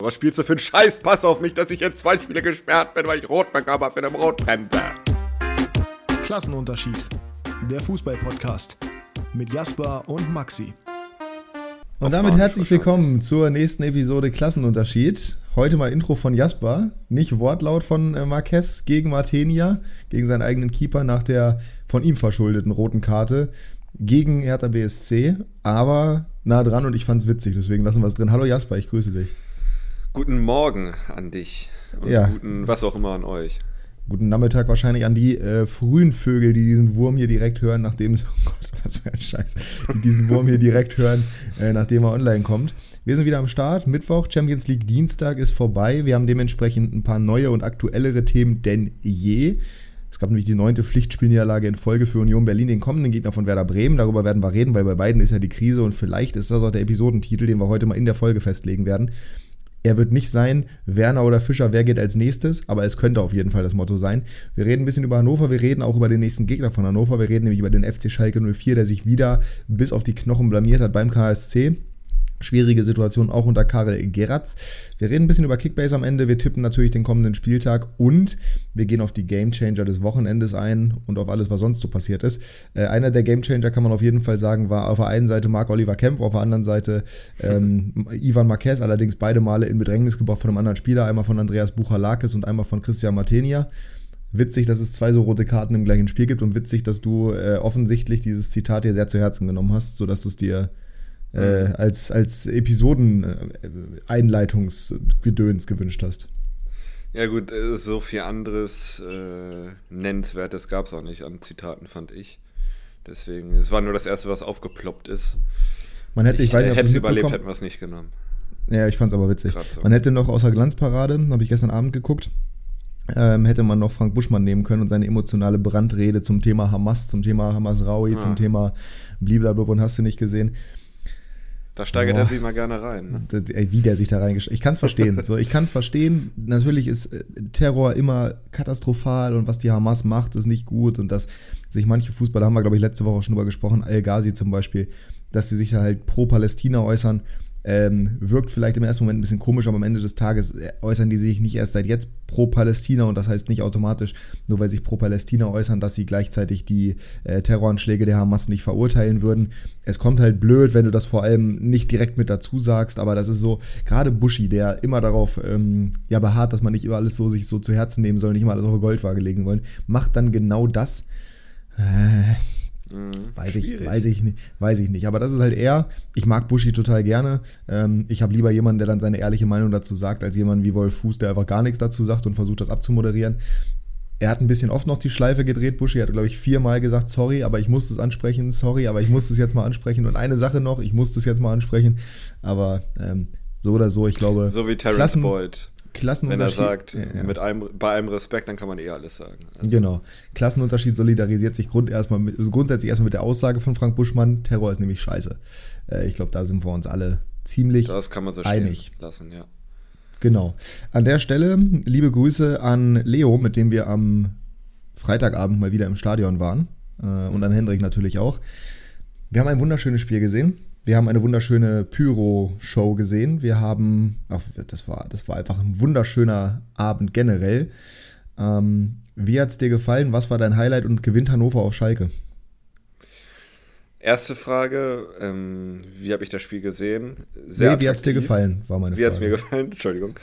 Was spielst du für einen Scheiß? Pass auf mich, dass ich jetzt zwei Spiele gesperrt bin, weil ich rot bekomme für eine Rotbremse. Klassenunterschied. Der Fußball-Podcast mit Jasper und Maxi. Und damit herzlich willkommen zur nächsten Episode Klassenunterschied. Heute mal Intro von Jasper, nicht Wortlaut von äh, Marquez gegen Martenia, gegen seinen eigenen Keeper nach der von ihm verschuldeten roten Karte gegen Hertha BSC, aber nah dran und ich fand's witzig, deswegen lassen wir es drin. Hallo Jasper, ich grüße dich. Guten Morgen an dich und Ja. guten was auch immer an euch. Guten Nachmittag wahrscheinlich an die äh, frühen Vögel, die diesen Wurm hier direkt hören, nachdem es, oh Gott, was für ein Scheiß, die diesen Wurm hier direkt hören, äh, nachdem er online kommt. Wir sind wieder am Start, Mittwoch, Champions League Dienstag ist vorbei. Wir haben dementsprechend ein paar neue und aktuellere Themen denn je. Es gab nämlich die neunte Pflichtspielniederlage in Folge für Union Berlin, den kommenden Gegner von Werder Bremen. Darüber werden wir reden, weil bei beiden ist ja die Krise und vielleicht ist das auch der Episodentitel, den wir heute mal in der Folge festlegen werden. Er wird nicht sein, Werner oder Fischer, wer geht als nächstes, aber es könnte auf jeden Fall das Motto sein. Wir reden ein bisschen über Hannover, wir reden auch über den nächsten Gegner von Hannover, wir reden nämlich über den FC Schalke 04, der sich wieder bis auf die Knochen blamiert hat beim KSC. Schwierige Situation auch unter Karel Geratz. Wir reden ein bisschen über Kickbase am Ende, wir tippen natürlich den kommenden Spieltag und wir gehen auf die Gamechanger des Wochenendes ein und auf alles, was sonst so passiert ist. Äh, einer der Gamechanger kann man auf jeden Fall sagen, war auf der einen Seite Marc-Oliver Kempf, auf der anderen Seite ähm, Ivan Marquez, allerdings beide Male in Bedrängnis gebracht von einem anderen Spieler, einmal von Andreas Buchalakis und einmal von Christian Martenia. Witzig, dass es zwei so rote Karten im gleichen Spiel gibt und witzig, dass du äh, offensichtlich dieses Zitat dir sehr zu Herzen genommen hast, sodass du es dir äh, als, als Episoden-Einleitungsgedöns gewünscht hast. Ja gut, äh, so viel anderes äh, Nennenswertes gab es auch nicht an Zitaten, fand ich. Deswegen, es war nur das erste, was aufgeploppt ist. Man hätte, ich, weiß nicht, ob hätte es überlebt, hätten wir es nicht genommen. Ja, ich fand's aber witzig. So. Man hätte noch außer Glanzparade, habe ich gestern Abend geguckt, ähm, hätte man noch Frank Buschmann nehmen können und seine emotionale Brandrede zum Thema Hamas, zum Thema Hamas Raui, Ah. zum Thema blablabla und hast du nicht gesehen. Da steigert Boah. er sich mal gerne rein. Ne? Ey, Wie der sich da reingestellt Ich kann es verstehen. so, ich kann es verstehen. Natürlich ist äh, Terror immer katastrophal und was die Hamas macht, ist nicht gut. Und dass sich manche Fußballer, haben wir, glaube ich, letzte Woche schon drüber gesprochen, Al-Ghazi zum Beispiel, dass sie sich da halt pro Palästina äußern. Ähm, wirkt vielleicht im ersten Moment ein bisschen komisch, aber am Ende des Tages äußern die sich nicht erst seit jetzt pro Palästina und das heißt nicht automatisch, nur weil sich pro Palästina äußern, dass sie gleichzeitig die äh, Terroranschläge der Hamas nicht verurteilen würden. Es kommt halt blöd, wenn du das vor allem nicht direkt mit dazu sagst, aber das ist so, gerade Buschi, der immer darauf ähm, ja, beharrt, dass man nicht immer alles so sich so zu Herzen nehmen soll, nicht immer alles auf Goldwaage legen wollen, macht dann genau das. Äh, Mhm. Weiß ich, weiß ich nicht, weiß ich nicht. Aber das ist halt eher, ich mag Buschi total gerne. Ähm, ich habe lieber jemanden, der dann seine ehrliche Meinung dazu sagt, als jemanden wie Wolf Fuß, der einfach gar nichts dazu sagt und versucht, das abzumoderieren. Er hat ein bisschen oft noch die Schleife gedreht, Buschi. Er hat, glaube ich, viermal gesagt, sorry, aber ich muss es ansprechen, sorry, aber ich muss es jetzt mal ansprechen. Und eine Sache noch, ich muss es jetzt mal ansprechen. Aber ähm, so oder so, ich glaube, So wie Terrence Klassen- Boyd. Wenn er Klassenunterschied. sagt, Ja, ja. Mit einem, bei einem Respekt, dann kann man eh alles sagen. Also, Genau. Klassenunterschied solidarisiert sich grund erstmal mit, also grundsätzlich erstmal mit der Aussage von Frank Buschmann, Terror ist nämlich scheiße. Äh, ich glaube, da sind wir uns alle ziemlich das kann man so einig. lassen, ja. Genau. An der Stelle liebe Grüße an Leo, mit dem wir am Freitagabend mal wieder im Stadion waren. Äh, und an Hendrik natürlich auch. Wir haben ein wunderschönes Spiel gesehen. Wir haben eine wunderschöne Pyro-Show gesehen. Wir haben, ach, das war, das war einfach ein wunderschöner Abend generell. Ähm, wie hat's dir gefallen? Was war dein Highlight und gewinnt Hannover auf Schalke? Erste Frage, ähm, wie habe ich das Spiel gesehen? Nee, wie hat's dir attraktiv. gefallen, war meine Wie hat es Frage. mir gefallen? Entschuldigung.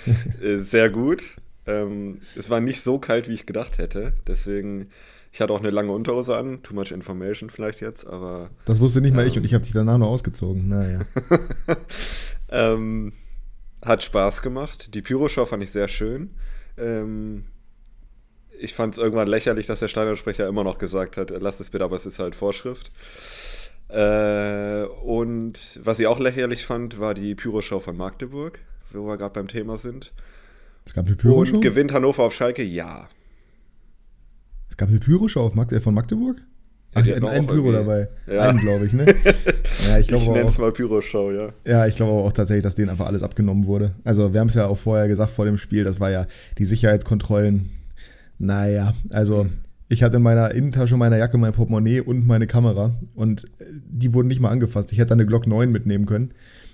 Äh, Sehr gut. Ähm, es war nicht so kalt, wie ich gedacht hätte. Deswegen, ich hatte auch eine lange Unterhose an. Too much information vielleicht jetzt, aber Das wusste nicht mal ich und ich habe dich danach noch ausgezogen. Naja. ähm, hat Spaß gemacht. Die Pyro-Show fand ich sehr schön. Ähm, ich fand es irgendwann lächerlich, dass der Stadionsprecher immer noch gesagt hat, lasst es bitte, aber es ist halt Vorschrift. Äh, und was ich auch lächerlich fand, war die Pyro-Show von Magdeburg, wo wir gerade beim Thema sind. Es gab eine Pyro-Show? Und gewinnt Hannover auf Schalke? Ja. Es gab eine Pyro-Show auf Magde von Magdeburg? Ach, die hatten ein auch Pyro dabei. Ja. Einen, glaube ich, ne? ja, ich Ich, glaube nenne es mal Pyro-Show, ja. ja, ich glaube aber auch tatsächlich, dass denen einfach alles abgenommen wurde. Also, wir haben es ja auch vorher gesagt vor dem Spiel, das war ja die Sicherheitskontrollen. Naja, also ich hatte in meiner Innentasche meiner Jacke mein Portemonnaie und meine Kamera und äh, die wurden nicht mal angefasst. Ich hätte eine Glock 9 mitnehmen können.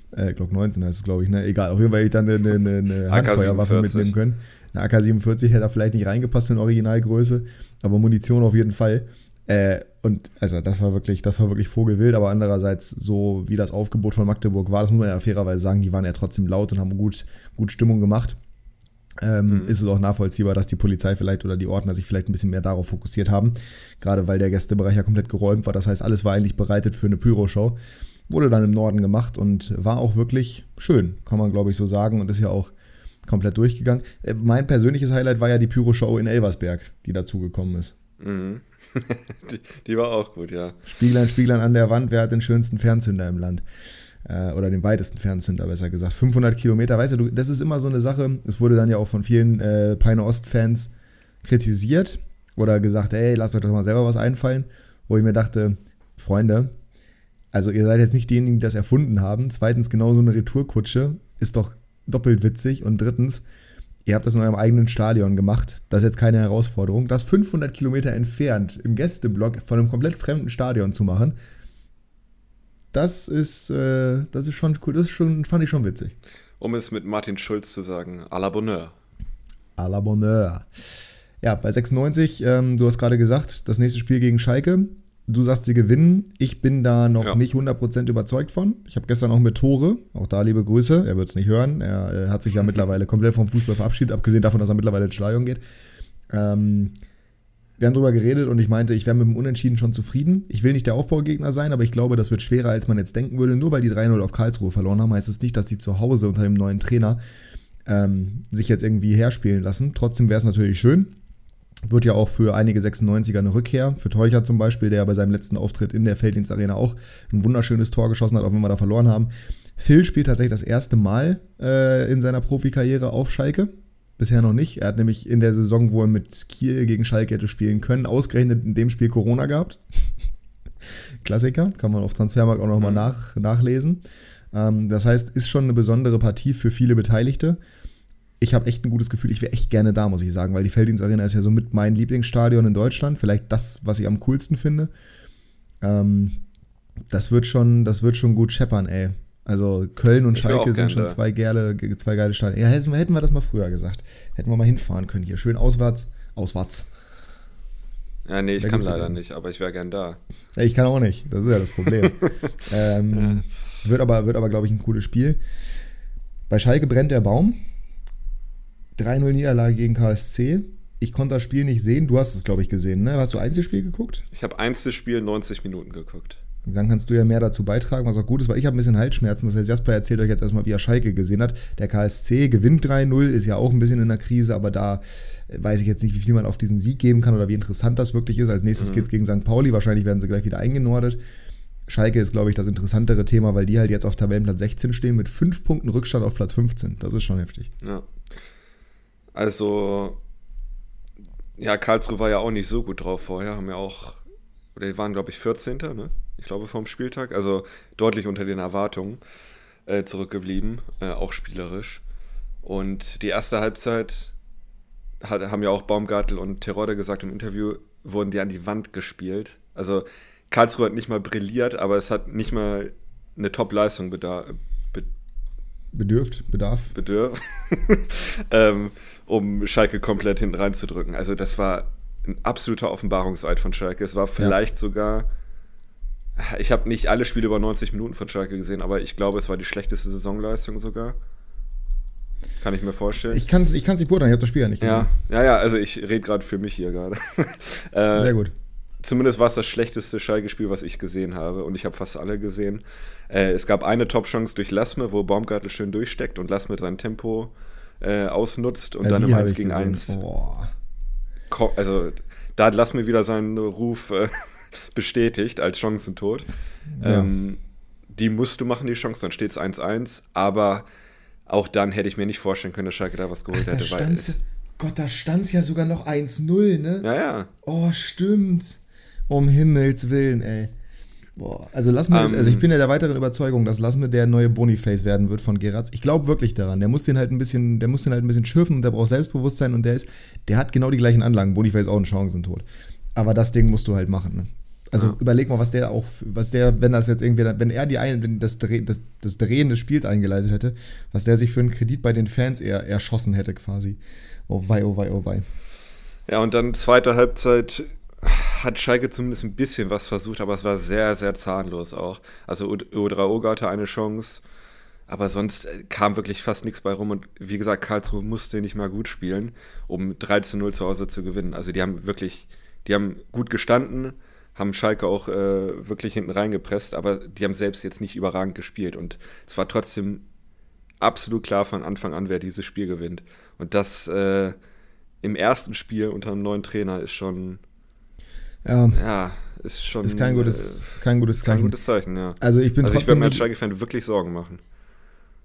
Äh, Glock 19 heißt es, glaube ich, ne? Egal, auf jeden Fall hätte ich dann eine, eine, eine Handfeuerwaffe mitnehmen können. Eine AK-47 hätte da vielleicht nicht reingepasst in Originalgröße, aber Munition auf jeden Fall. Äh, und also das war wirklich, das war wirklich Vogelwild, aber andererseits, so wie das Aufgebot von Magdeburg war, das muss man ja fairerweise sagen, die waren ja trotzdem laut und haben gut, gut Stimmung gemacht. Ähm, mhm. Ist es auch nachvollziehbar, dass die Polizei vielleicht oder die Ordner sich vielleicht ein bisschen mehr darauf fokussiert haben. Gerade weil der Gästebereich ja komplett geräumt war. Das heißt, alles war eigentlich bereitet für eine Pyroshow. Wurde dann im Norden gemacht und war auch wirklich schön, kann man glaube ich so sagen. Und ist ja auch komplett durchgegangen. Äh, mein persönliches Highlight war ja die Pyroshow in Elversberg, die dazugekommen ist. Mhm. die, die, war auch gut, ja. Spieglein, Spieglein an der Wand, wer hat den schönsten Fernzünder im Land? Äh, oder den weitesten Fernzünder, besser gesagt. 500 Kilometer, weißt du, das ist immer so eine Sache. Es wurde dann ja auch von vielen äh, Peine Ost-Fans kritisiert oder gesagt, ey, lasst euch doch mal selber was einfallen. Wo ich mir dachte, Freunde, also ihr seid jetzt nicht diejenigen, die das erfunden haben. Zweitens, genau so eine Retourkutsche ist doch doppelt witzig. Und drittens, ihr habt das in eurem eigenen Stadion gemacht. Das ist jetzt keine Herausforderung. Das 500 Kilometer entfernt im Gästeblock von einem komplett fremden Stadion zu machen, das ist, äh, das ist schon cool. Das ist schon, fand ich schon witzig. Um es mit Martin Schulz zu sagen, à la Bonheur. À la Bonheur. Ja, bei 96, ähm, du hast gerade gesagt, das nächste Spiel gegen Schalke. Du sagst, sie gewinnen. Ich bin da noch ja. nicht 100% überzeugt von. Ich habe gestern auch mit Tore, auch da liebe Grüße, er wird es nicht hören. Er, er, hat sich ja mittlerweile komplett vom Fußball verabschiedet, abgesehen davon, dass er mittlerweile ins Stadion geht. Ähm, wir haben darüber geredet und ich meinte, ich wäre mit dem Unentschieden schon zufrieden. Ich will nicht der Aufbaugegner sein, aber ich glaube, das wird schwerer, als man jetzt denken würde. Nur weil die 3-0 auf Karlsruhe verloren haben, heißt es nicht, dass sie zu Hause unter dem neuen Trainer ähm, sich jetzt irgendwie herspielen lassen. Trotzdem wäre es natürlich schön. Wird ja auch für einige 96er eine Rückkehr. Für Teucher zum Beispiel, der bei seinem letzten Auftritt in der Felddienstarena auch ein wunderschönes Tor geschossen hat, auch wenn wir da verloren haben. Phil spielt tatsächlich das erste Mal äh, in seiner Profikarriere auf Schalke. Bisher noch nicht. Er hat nämlich in der Saison, wo er mit Kiel gegen Schalke hätte spielen können, ausgerechnet in dem Spiel Corona gehabt. Klassiker, kann man auf Transfermarkt auch nochmal mhm. nach, nachlesen. Ähm, das heißt, ist schon eine besondere Partie für viele Beteiligte ich habe echt ein gutes Gefühl, ich wäre echt gerne da, muss ich sagen, weil die Felddienst Arena ist ja so mit mein Lieblingsstadion in Deutschland, vielleicht das, was ich am coolsten finde. Ähm, das wird schon, das wird schon gut scheppern, ey. Also Köln und ich Schalke sind schon zwei geile, zwei geile Stadien. Ja, hätten, hätten wir das mal früher gesagt. Hätten wir mal hinfahren können hier. Schön auswärts, auswärts. Ja, nee, ich kann leider gewesen. nicht, aber ich wäre gern da. Ja, ich kann auch nicht, das ist ja das Problem. ähm, ja. Wird aber, wird aber glaube ich, ein cooles Spiel. Bei Schalke brennt der Baum. 3-0 Niederlage gegen KSC. Ich konnte das Spiel nicht sehen. Du hast es, glaube ich, gesehen, ne? Hast du Einzelspiel geguckt? Ich habe Einzelspiel 90 Minuten geguckt. Dann kannst du ja mehr dazu beitragen, was auch gut ist, weil ich habe ein bisschen Halsschmerzen. Das heißt, Jasper erzählt euch jetzt erstmal, wie er Schalke gesehen hat. Der KSC gewinnt 3-0, ist ja auch ein bisschen in der Krise, aber da weiß ich jetzt nicht, wie viel man auf diesen Sieg geben kann oder wie interessant das wirklich ist. Als nächstes mhm. geht es gegen St. Pauli. Wahrscheinlich werden sie gleich wieder eingenordet. Schalke ist, glaube ich, das interessantere Thema, weil die halt jetzt auf Tabellenplatz 16 stehen mit 5 Punkten Rückstand auf Platz 15. Das ist schon heftig. Ja. Also, ja, Karlsruhe war ja auch nicht so gut drauf vorher, haben ja auch, oder die waren, glaube ich, 14. Ne? Ich glaube, vom Spieltag, also deutlich unter den Erwartungen äh, zurückgeblieben, äh, auch spielerisch. Und die erste Halbzeit hat, haben ja auch Baumgartel und Terodde gesagt im Interview, wurden die an die Wand gespielt. Also Karlsruhe hat nicht mal brilliert, aber es hat nicht mal eine Top-Leistung bedürft, bedarf. Bedürf, ähm, um Schalke komplett hinten reinzudrücken. Also das war ein absoluter Offenbarungseid von Schalke. Es war vielleicht ja. sogar, ich habe nicht alle Spiele über 90 Minuten von Schalke gesehen, aber ich glaube, es war die schlechteste Saisonleistung sogar. Kann ich mir vorstellen. Ich kann es ich nicht beurteilen, ich habe das Spiel ja nicht gesehen. Ja, ja, ja also ich rede gerade für mich hier gerade. äh, Sehr gut zumindest war es das schlechteste Schalke-Spiel, was ich gesehen habe. Und ich habe fast alle gesehen. Äh, es gab eine Top-Chance durch Lasme, wo Baumgartel schön durchsteckt und Lasme sein Tempo äh, ausnutzt und ja, dann im 1 gegen 1. Also da hat Lasme wieder seinen Ruf äh, bestätigt als Chancentod. Ja. Ähm, die musst du machen, die Chance, dann steht es 1-1. Aber auch dann hätte ich mir nicht vorstellen können, dass Schalke da was geholt Ach, hätte. Weil Gott, da stand es ja sogar noch 1-0, ne? Ja, ja. Oh, stimmt. Um Himmels Willen, ey. Boah, also lass mir, um, also ich ähm. bin ja der weiteren Überzeugung, dass lass mir der neue Boniface werden wird von Geratz. Ich glaube wirklich daran. Der muss den halt ein bisschen, der muss den halt ein bisschen schürfen und der braucht Selbstbewusstsein und der ist, der hat genau die gleichen Anlagen. Boniface auch ein Chancentod. Aber das Ding musst du halt machen. Ne? Also Ja. überleg mal, was der auch, was der, wenn das jetzt irgendwie, wenn er die ein, wenn das, Dreh, das, das Drehen des Spiels eingeleitet hätte, was der sich für einen Kredit bei den Fans eher erschossen hätte quasi. Oh wei, oh wei, oh wei. Ja, und dann zweite Halbzeit hat Schalke zumindest ein bisschen was versucht, aber es war sehr, sehr zahnlos auch. Also Odraoga hatte eine Chance, aber sonst äh, kam wirklich fast nichts bei rum. Und wie gesagt, Karlsruhe musste nicht mal gut spielen, um 13-0 zu Hause zu gewinnen. Also die haben wirklich, die haben gut gestanden, haben Schalke auch äh, wirklich hinten reingepresst, aber die haben selbst jetzt nicht überragend gespielt. Und es war trotzdem absolut klar von Anfang an, wer dieses Spiel gewinnt. Und das äh, im ersten Spiel unter einem neuen Trainer ist schon, Ja, ja, ist schon. ist kein gutes, kein gutes äh, kein Zeichen. gutes Zeichen, ja. also ich bin Also ich würde mir als Schalke-Fan wirklich Sorgen machen.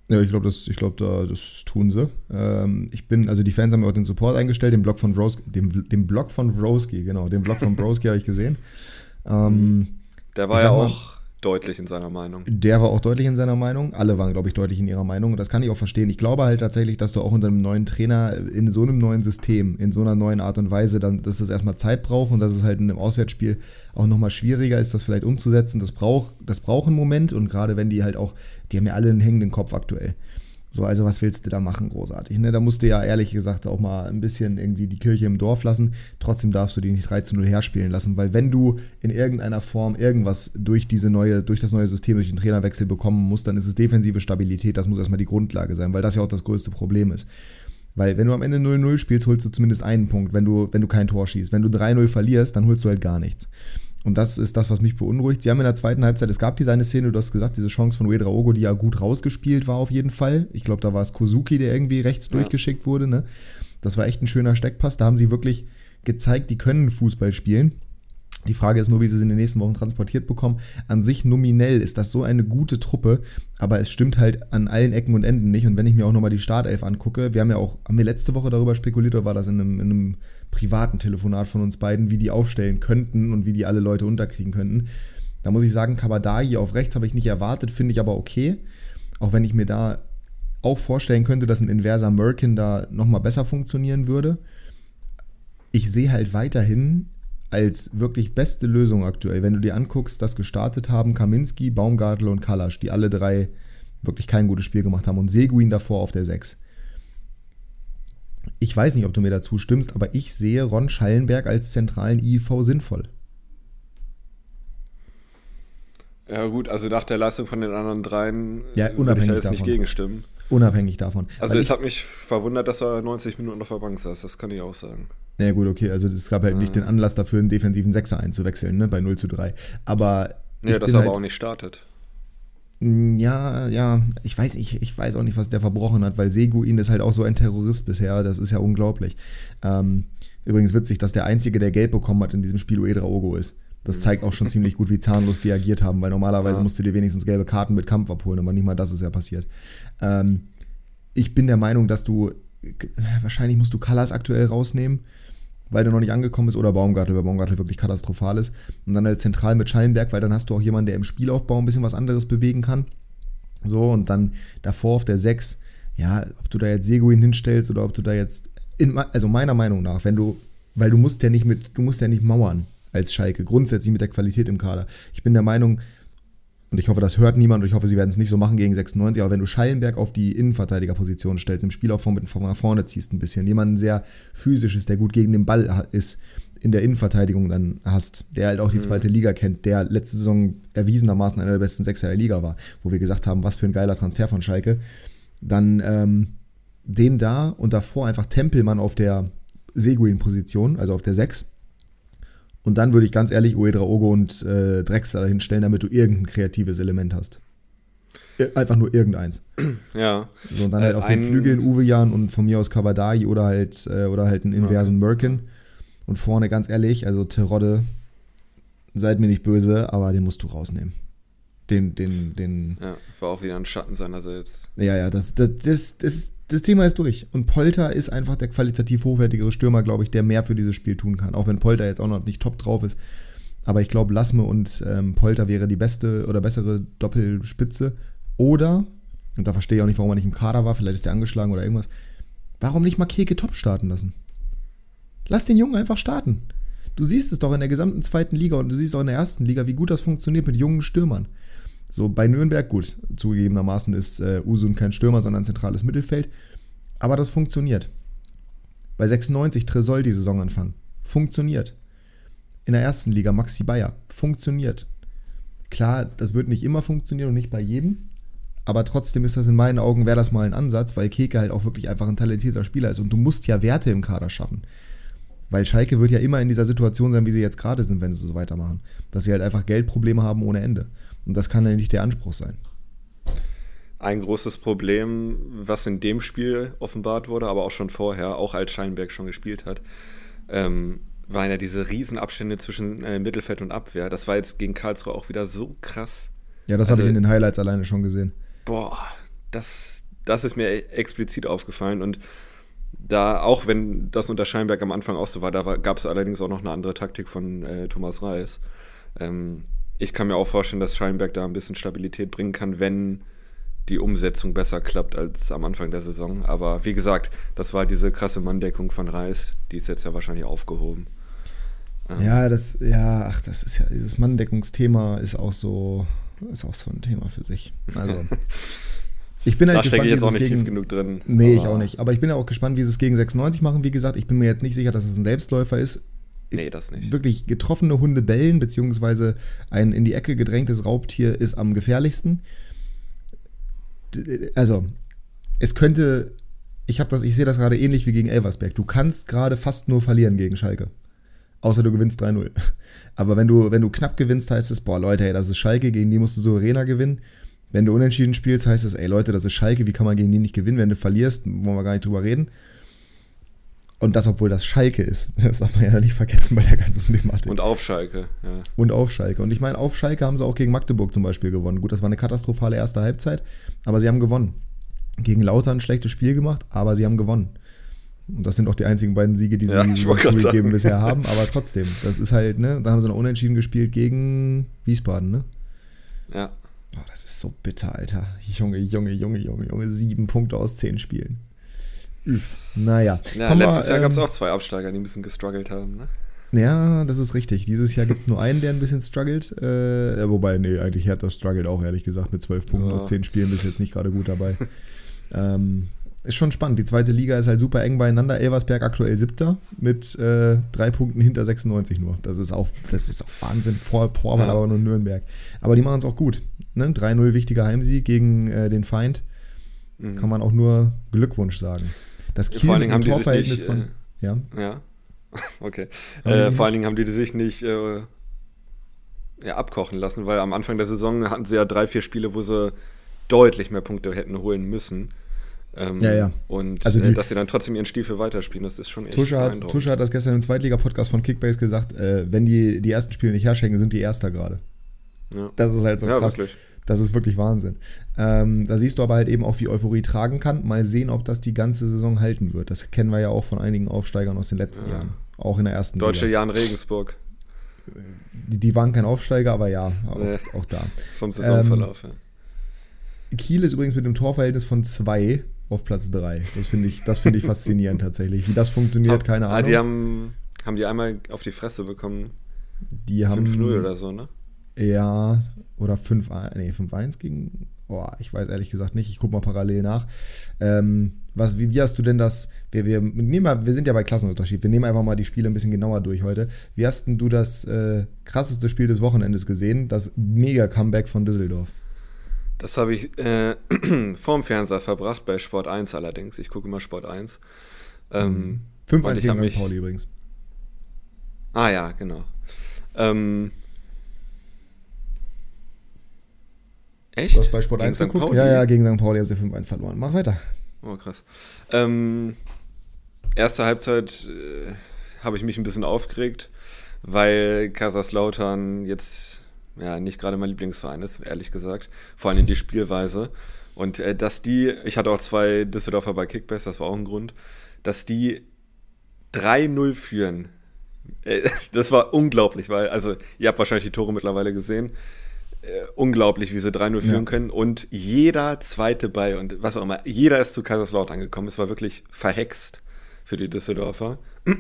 Ja, ich glaube, das, ich glaub, da, das tun sie. Ähm, ich bin, also die Fans haben ja auch den Support eingestellt, den Blog von Broski, dem, dem Blog von Broski, genau, den Blog von Broski habe ich gesehen. Ähm, Der war ja auch deutlich in seiner Meinung. der war auch deutlich in seiner Meinung. Alle waren, glaube ich, deutlich in ihrer Meinung. Und das kann ich auch verstehen. Ich glaube halt tatsächlich, dass du auch unter einem neuen Trainer in so einem neuen System, in so einer neuen Art und Weise, dann, dass es erstmal Zeit braucht und dass es halt in einem Auswärtsspiel auch nochmal schwieriger ist, das vielleicht umzusetzen. Das braucht, das braucht einen Moment und gerade wenn die halt auch, die haben ja alle einen hängenden Kopf aktuell. So, also was willst du da machen, großartig? Ne? Da musst du ja ehrlich gesagt auch mal ein bisschen irgendwie die Kirche im Dorf lassen. Trotzdem darfst du die nicht 3 zu 0 herspielen lassen, weil wenn du in irgendeiner Form irgendwas durch diese neue, durch das neue System, durch den Trainerwechsel bekommen musst, dann ist es defensive Stabilität, das muss erstmal die Grundlage sein, weil das ja auch das größte Problem ist. Weil wenn du am Ende 0-0 spielst, holst du zumindest einen Punkt, wenn du, wenn du kein Tor schießt. Wenn du 3-0 verlierst, dann holst du halt gar nichts. Und das ist das, was mich beunruhigt. Sie haben in der zweiten Halbzeit, es gab diese eine Szene, du hast gesagt, diese Chance von Uedra Ogo, die ja gut rausgespielt war auf jeden Fall. Ich glaube, da war es Kozuki, der irgendwie rechts Ja. durchgeschickt wurde. Ne? Das war echt ein schöner Steckpass. Da haben sie wirklich gezeigt, die können Fußball spielen. Die Frage ist nur, wie sie es in den nächsten Wochen transportiert bekommen. An sich nominell ist das so eine gute Truppe, aber es stimmt halt an allen Ecken und Enden nicht. Und wenn ich mir auch nochmal die Startelf angucke, wir haben ja auch, haben wir letzte Woche darüber spekuliert, oder war das in einem, in einem privaten Telefonat von uns beiden, wie die aufstellen könnten und wie die alle Leute unterkriegen könnten. Da muss ich sagen, Kabadai auf rechts habe ich nicht erwartet, finde ich aber okay. Auch wenn ich mir da auch vorstellen könnte, dass ein inverser Merkin da nochmal besser funktionieren würde. Ich sehe halt weiterhin als wirklich beste Lösung aktuell, wenn du dir anguckst, dass gestartet haben Kaminski, Baumgartel und Kalasch, die alle drei wirklich kein gutes Spiel gemacht haben und Seguin davor auf der 6. Ich weiß nicht, ob du mir dazu stimmst, aber ich sehe Ron Schallenberg als zentralen IV sinnvoll. Ja, gut, also nach der Leistung von den anderen dreien Ja, äh, würde ich unabhängig da jetzt nicht davon. gegenstimmen. Unabhängig davon. Also es hat mich verwundert, dass er 90 Minuten auf der Bank saß, das kann ich auch sagen. Ja gut, okay, also es gab halt nicht den Anlass dafür, einen defensiven Sechser einzuwechseln, ne, bei 0 zu 3. Aber Ja, dass er aber halt- auch nicht startet. Mm, Ja, ja, ich weiß, ich, ich weiß auch nicht, was der verbrochen hat, weil Seguin ist halt auch so ein Terrorist bisher, das ist ja unglaublich. Ähm, übrigens witzig, dass der Einzige, der Gelb bekommen hat in diesem Spiel, Uedra Ogo ist. Das zeigt auch schon ziemlich gut, wie zahnlos die agiert haben, weil normalerweise Ja. musst du dir wenigstens gelbe Karten mit Kampf abholen, aber nicht mal das ist ja passiert. Ähm, ich bin der Meinung, dass du, wahrscheinlich musst du Callas aktuell rausnehmen, weil der noch nicht angekommen ist, oder Baumgartel, weil Baumgartel wirklich katastrophal ist. Und dann halt zentral mit Schallenberg, weil dann hast du auch jemanden, der im Spielaufbau ein bisschen was anderes bewegen kann. So, und dann davor auf der 6, ja, ob du da jetzt Seguin hinstellst oder ob du da jetzt, in, also meiner Meinung nach, wenn du, weil du musst ja nicht mit, du musst ja nicht mauern als Schalke, grundsätzlich mit der Qualität im Kader. Ich bin der Meinung, und ich hoffe, das hört niemand und ich hoffe, sie werden es nicht so machen gegen 96, aber wenn du Schallenberg auf die Innenverteidigerposition stellst, im Spielaufbau mit nach vorne ziehst ein bisschen, jemanden sehr physisch ist, der gut gegen den Ball ist, in der Innenverteidigung dann hast, der halt auch die zweite Liga kennt, der letzte Saison erwiesenermaßen einer der besten Sechser der Liga war, wo wir gesagt haben, was für ein geiler Transfer von Schalke, dann ähm, den da und davor einfach Tempelmann auf der Seguin-Position, also auf der 6. Und dann würde ich ganz ehrlich Uedra Ogo und äh, Drexler dahin stellen, damit du irgendein kreatives Element hast. Ir- Einfach nur irgendeins. Ja. So, und dann halt Äh, auf den Flügeln Uwe Jan und von mir aus Kabadai oder halt, äh, oder halt einen inversen Merkin. Und vorne, ganz ehrlich, also Terodde, seid mir nicht böse, aber den musst du rausnehmen. Den, den, den, Ja, war auch wieder ein Schatten seiner selbst. ja, ja, das, das, das, das, das Thema ist durch. Und Polter ist einfach der qualitativ hochwertigere Stürmer, glaube ich, der mehr für dieses Spiel tun kann. Auch wenn Polter jetzt auch noch nicht top drauf ist. Aber ich glaube, Lassme und ähm, Polter wäre die beste oder bessere Doppelspitze. Oder, und da verstehe ich auch nicht, warum er nicht im Kader war, vielleicht ist er angeschlagen oder irgendwas, warum nicht mal Keke top starten lassen? Lass den Jungen einfach starten. Du siehst es doch in der gesamten zweiten Liga und du siehst auch in der ersten Liga, wie gut das funktioniert mit jungen Stürmern. So bei Nürnberg, gut, zugegebenermaßen ist äh, Usun kein Stürmer, sondern ein zentrales Mittelfeld. Aber das funktioniert. Bei 96 Tresol die Saisonanfang. Funktioniert. In der ersten Liga Maxi Bayer. Funktioniert. Klar, das wird nicht immer funktionieren und nicht bei jedem. Aber trotzdem ist das in meinen Augen, wäre das mal ein Ansatz, weil Keke halt auch wirklich einfach ein talentierter Spieler ist. Und du musst ja Werte im Kader schaffen. Weil Schalke wird ja immer in dieser Situation sein, wie sie jetzt gerade sind, wenn sie so weitermachen. Dass sie halt einfach Geldprobleme haben ohne Ende. Und das kann ja nicht der Anspruch sein. Ein großes Problem, was in dem Spiel offenbart wurde, aber auch schon vorher, auch als Scheinberg schon gespielt hat, ähm, waren ja diese Riesenabstände zwischen äh, Mittelfeld und Abwehr. Das war jetzt gegen Karlsruhe auch wieder so krass. Ja, das also, habe ich in den Highlights alleine schon gesehen. Boah, das, das ist mir explizit aufgefallen und da, auch wenn das unter Scheinberg am Anfang auch so war, da gab es allerdings auch noch eine andere Taktik von äh, Thomas Reis. Ähm, ich kann mir auch vorstellen, dass Scheinberg da ein bisschen Stabilität bringen kann, wenn die Umsetzung besser klappt als am Anfang der Saison. Aber wie gesagt, das war diese krasse Manndeckung von Reis, die ist jetzt ja wahrscheinlich aufgehoben. Ähm. Ja, das, ja, ach, das ist ja, dieses Manndeckungsthema ist auch so, ist auch so ein Thema für sich. Also. Ich bin halt da gespannt, ich jetzt auch nicht gegen, tief genug drin. Nee, ich auch nicht. Aber ich bin ja auch gespannt, wie sie es gegen 96 machen. Wie gesagt, ich bin mir jetzt nicht sicher, dass es ein Selbstläufer ist. Nee, das nicht. Wirklich getroffene Hunde bellen, beziehungsweise ein in die Ecke gedrängtes Raubtier ist am gefährlichsten. Also, es könnte, ich habe das, ich sehe das gerade ähnlich wie gegen Elversberg. Du kannst gerade fast nur verlieren gegen Schalke. Außer du gewinnst 3-0. Aber wenn du, wenn du knapp gewinnst, heißt es, boah, Leute, ey, das ist Schalke, gegen die musst du souveräner gewinnen. Wenn du unentschieden spielst, heißt es, ey Leute, das ist Schalke, wie kann man gegen die nicht gewinnen? Wenn du verlierst, wollen wir gar nicht drüber reden. Und das, obwohl das Schalke ist. Das darf man ja nicht vergessen bei der ganzen Thematik. Und auf Schalke, ja. Und auf Schalke. Und ich meine, auf Schalke haben sie auch gegen Magdeburg zum Beispiel gewonnen. Gut, das war eine katastrophale erste Halbzeit, aber sie haben gewonnen. Gegen Lauter ein schlechtes Spiel gemacht, aber sie haben gewonnen. Und das sind auch die einzigen beiden Siege, die sie ja, zugegeben bisher haben. Aber trotzdem, das ist halt, ne? Dann haben sie noch unentschieden gespielt gegen Wiesbaden, ne? Ja. Oh, das ist so bitter, Alter. Junge, Junge, Junge, Junge, Junge. Sieben Punkte aus zehn Spielen. Üff. Naja. Ja, letztes wir, Jahr ähm, gab es auch zwei Absteiger, die ein bisschen gestruggelt haben, ne? Ja, das ist richtig. Dieses Jahr gibt es nur einen, der ein bisschen struggelt. Äh, wobei, nee, eigentlich Hertha struggelt auch, ehrlich gesagt, mit zwölf Punkten ja. aus zehn Spielen bis jetzt nicht gerade gut dabei. ähm, ist schon spannend. Die zweite Liga ist halt super eng beieinander. Elversberg aktuell siebter mit äh, drei Punkten hinter 96 nur. Das ist auch, das ist auch Wahnsinn. Vor Vormann, ja. aber nur Nürnberg. Aber die machen es auch gut. Ne? 3-0 wichtiger Heimsieg gegen äh, den Feind. Mhm. Kann man auch nur Glückwunsch sagen. Das Kiel vor allen Dingen Torverhältnis nicht, von. Äh, ja. Ja. okay. Äh, vor allen Dingen haben die sich nicht äh, ja, abkochen lassen, weil am Anfang der Saison hatten sie ja drei, vier Spiele, wo sie deutlich mehr Punkte hätten holen müssen. Ähm, ja, ja. Und also die, äh, dass sie dann trotzdem ihren Stiefel weiterspielen, das ist schon echt Tusche hat, Tusche hat das gestern im Zweitliga-Podcast von Kickbase gesagt, äh, wenn die die ersten Spiele nicht herschenken, sind die Erster gerade. Ja. Das ist halt so ja, krass. Wirklich. Das ist wirklich Wahnsinn. Ähm, da siehst du aber halt eben auch, wie Euphorie tragen kann. Mal sehen, ob das die ganze Saison halten wird. Das kennen wir ja auch von einigen Aufsteigern aus den letzten ja. Jahren. Auch in der ersten Deutsche Liga. Jan Regensburg. Die, die, waren kein Aufsteiger, aber ja, auch, nee. auch da. Vom Saisonverlauf, ähm, ja. Kiel ist übrigens mit einem Torverhältnis von 2 auf Platz 3. Das finde ich, find ich faszinierend tatsächlich. Wie das funktioniert, keine Ahnung. Ah, die haben, haben die einmal auf die Fresse bekommen. Die haben. 5-0 oder so, ne? Ja, oder 5-1 nee, 5 gegen. Oh, ich weiß ehrlich gesagt nicht. Ich gucke mal parallel nach. Ähm, was, wie, wie, hast du denn das? Wir, wir, nehmen mal, wir sind ja bei Klassenunterschied. Wir nehmen einfach mal die Spiele ein bisschen genauer durch heute. Wie hast denn du das äh, krasseste Spiel des Wochenendes gesehen? Das Mega-Comeback von Düsseldorf. Das habe ich äh, vorm Fernseher verbracht, bei Sport 1 allerdings. Ich gucke immer Sport 1. Ähm, 5-1 gegen mich, Pauli übrigens. Ah ja, genau. Ähm, echt? Du hast bei Sport gegen 1 geguckt? Ja, ja, gegen St. Pauli haben sie 5-1 verloren. Mach weiter. Oh, krass. Ähm, erste Halbzeit äh, habe ich mich ein bisschen aufgeregt, weil Kaiserslautern jetzt ja nicht gerade mein Lieblingsverein ist, ehrlich gesagt. Vor allem die Spielweise. Und äh, dass die, ich hatte auch zwei Düsseldorfer bei Kickbase, das war auch ein Grund, dass die 3-0 führen. Äh, das war unglaublich, weil, also, ihr habt wahrscheinlich die Tore mittlerweile gesehen. Äh, unglaublich, wie sie 3-0 führen ja. können. Und jeder zweite bei und was auch immer, jeder ist zu Kaiserslautern gekommen. Es war wirklich verhext für die Düsseldorfer.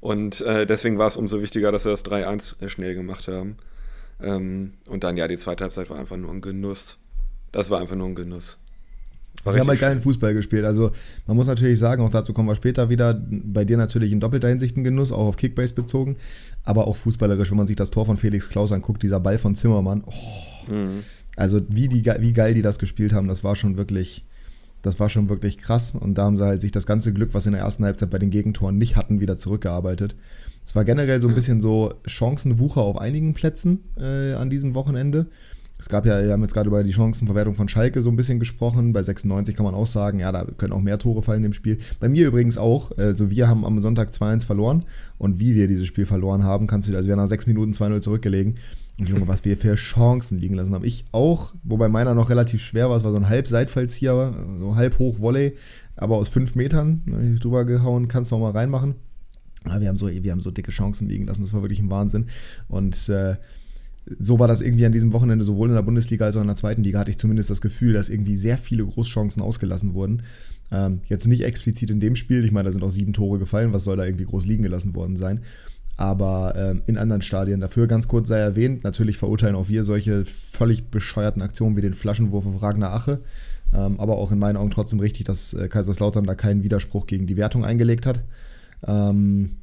Und äh, deswegen war es umso wichtiger, dass sie das 3-1 schnell gemacht haben. Ähm, und dann, ja, die zweite Halbzeit war einfach nur ein Genuss. Das war einfach nur ein Genuss. War Sie haben halt geilen Fußball gespielt. Also man muss natürlich sagen, auch dazu kommen wir später wieder, bei dir natürlich in doppelter Hinsicht ein Genuss, auch auf Kickbase bezogen, aber auch fußballerisch, wenn man sich das Tor von Felix Klaus anguckt, dieser Ball von Zimmermann. Oh. Mhm. Also wie, die, wie geil die das gespielt haben, das war schon wirklich, das war schon wirklich krass. Und da haben sie halt sich das ganze Glück, was sie in der ersten Halbzeit bei den Gegentoren nicht hatten, wieder zurückgearbeitet. Es war generell so ein bisschen so Chancenwucher auf einigen Plätzen äh, an diesem Wochenende. Es gab ja, wir haben jetzt gerade über die Chancenverwertung von Schalke so ein bisschen gesprochen. Bei 96 kann man auch sagen, ja, da können auch mehr Tore fallen im Spiel. Bei mir übrigens auch. Also wir haben am Sonntag 2-1 verloren. Und wie wir dieses Spiel verloren haben, kannst du, also wir haben nach 6 Minuten 2-0 zurückgelegen. Und Junge, was wir für Chancen liegen lassen haben. Ich auch, wobei meiner noch relativ schwer war. Es war so ein Halb-Seitfallzieher, so halb hoch Volley, aber aus 5 Metern drüber gehauen, kannst du auch mal reinmachen. Wir haben so, wir haben so dicke Chancen liegen lassen. Das war wirklich ein Wahnsinn. Und äh, so war das irgendwie an diesem Wochenende, sowohl in der Bundesliga als auch in der zweiten Liga, hatte ich zumindest das Gefühl, dass irgendwie sehr viele Großchancen ausgelassen wurden. Ähm, jetzt nicht explizit in dem Spiel, ich meine, da sind auch sieben Tore gefallen, was soll da irgendwie groß liegen gelassen worden sein. Aber ähm, in anderen Stadien dafür ganz kurz sei erwähnt, natürlich verurteilen auch wir solche völlig bescheuerten Aktionen wie den Flaschenwurf auf Ragnar Ache. Ähm, aber auch in meinen Augen trotzdem richtig, dass äh, Kaiserslautern da keinen Widerspruch gegen die Wertung eingelegt hat. Ähm,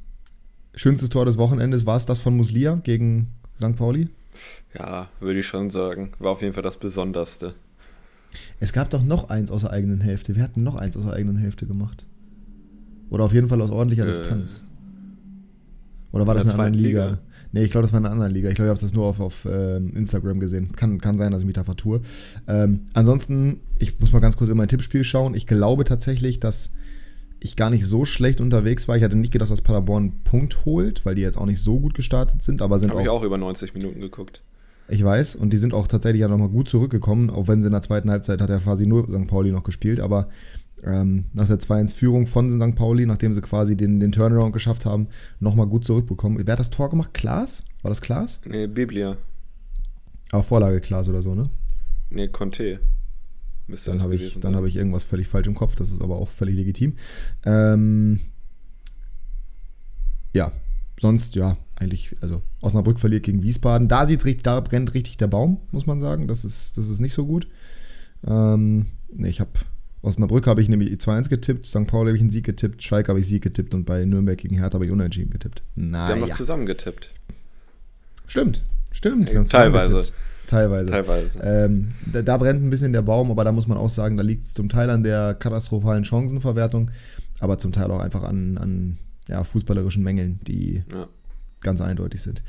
schönstes Tor des Wochenendes war es das von Muslia gegen St. Pauli? Ja, würde ich schon sagen. War auf jeden Fall das Besonderste. Es gab doch noch eins aus der eigenen Hälfte. Wir hatten noch eins aus der eigenen Hälfte gemacht. Oder auf jeden Fall aus ordentlicher äh, Distanz. Oder war das in einer anderen Liga? Liga? Nee, ich glaube, das war in einer anderen Liga. Ich glaube, ich habe das nur auf, auf äh, Instagram gesehen. Kann, kann sein, dass ich mich da vertue. Ähm, ansonsten, ich muss mal ganz kurz in mein Tippspiel schauen. Ich glaube tatsächlich, dass ich gar nicht so schlecht unterwegs war. Ich hatte nicht gedacht, dass Paderborn einen Punkt holt, weil die jetzt auch nicht so gut gestartet sind, aber sind Habe ich auch über 90 Minuten geguckt. Ich weiß, und die sind auch tatsächlich ja nochmal gut zurückgekommen, auch wenn sie in der zweiten Halbzeit hat ja quasi nur St. Pauli noch gespielt, aber ähm, nach der 2-1-Führung von St. Pauli, nachdem sie quasi den, den Turnaround geschafft haben, nochmal gut zurückbekommen. Wer hat das Tor gemacht? Klaas? War das Klaas? Nee, Biblia. Aber Vorlage Klaas oder so, ne? Nee, Conte. Müsste dann habe ich, hab ich irgendwas völlig falsch im Kopf, das ist aber auch völlig legitim. Ähm, ja, sonst, ja, eigentlich, also Osnabrück verliert gegen Wiesbaden. Da sieht's richtig, da brennt richtig der Baum, muss man sagen. Das ist, das ist nicht so gut. Ähm, nee, ich habe Osnabrück habe ich nämlich 2-1 getippt, St. Paul habe ich einen Sieg getippt, Schalke habe ich Sieg getippt und bei Nürnberg gegen Hertha habe ich unentschieden getippt. Naja. Wir haben noch zusammen getippt. Stimmt, stimmt. Hey, teilweise. Teilweise. Teilweise. Ähm, da, da, brennt ein bisschen der Baum, aber da muss man auch sagen, da liegt es zum Teil an der katastrophalen Chancenverwertung, aber zum Teil auch einfach an, an ja, fußballerischen Mängeln, die ja. ganz eindeutig sind.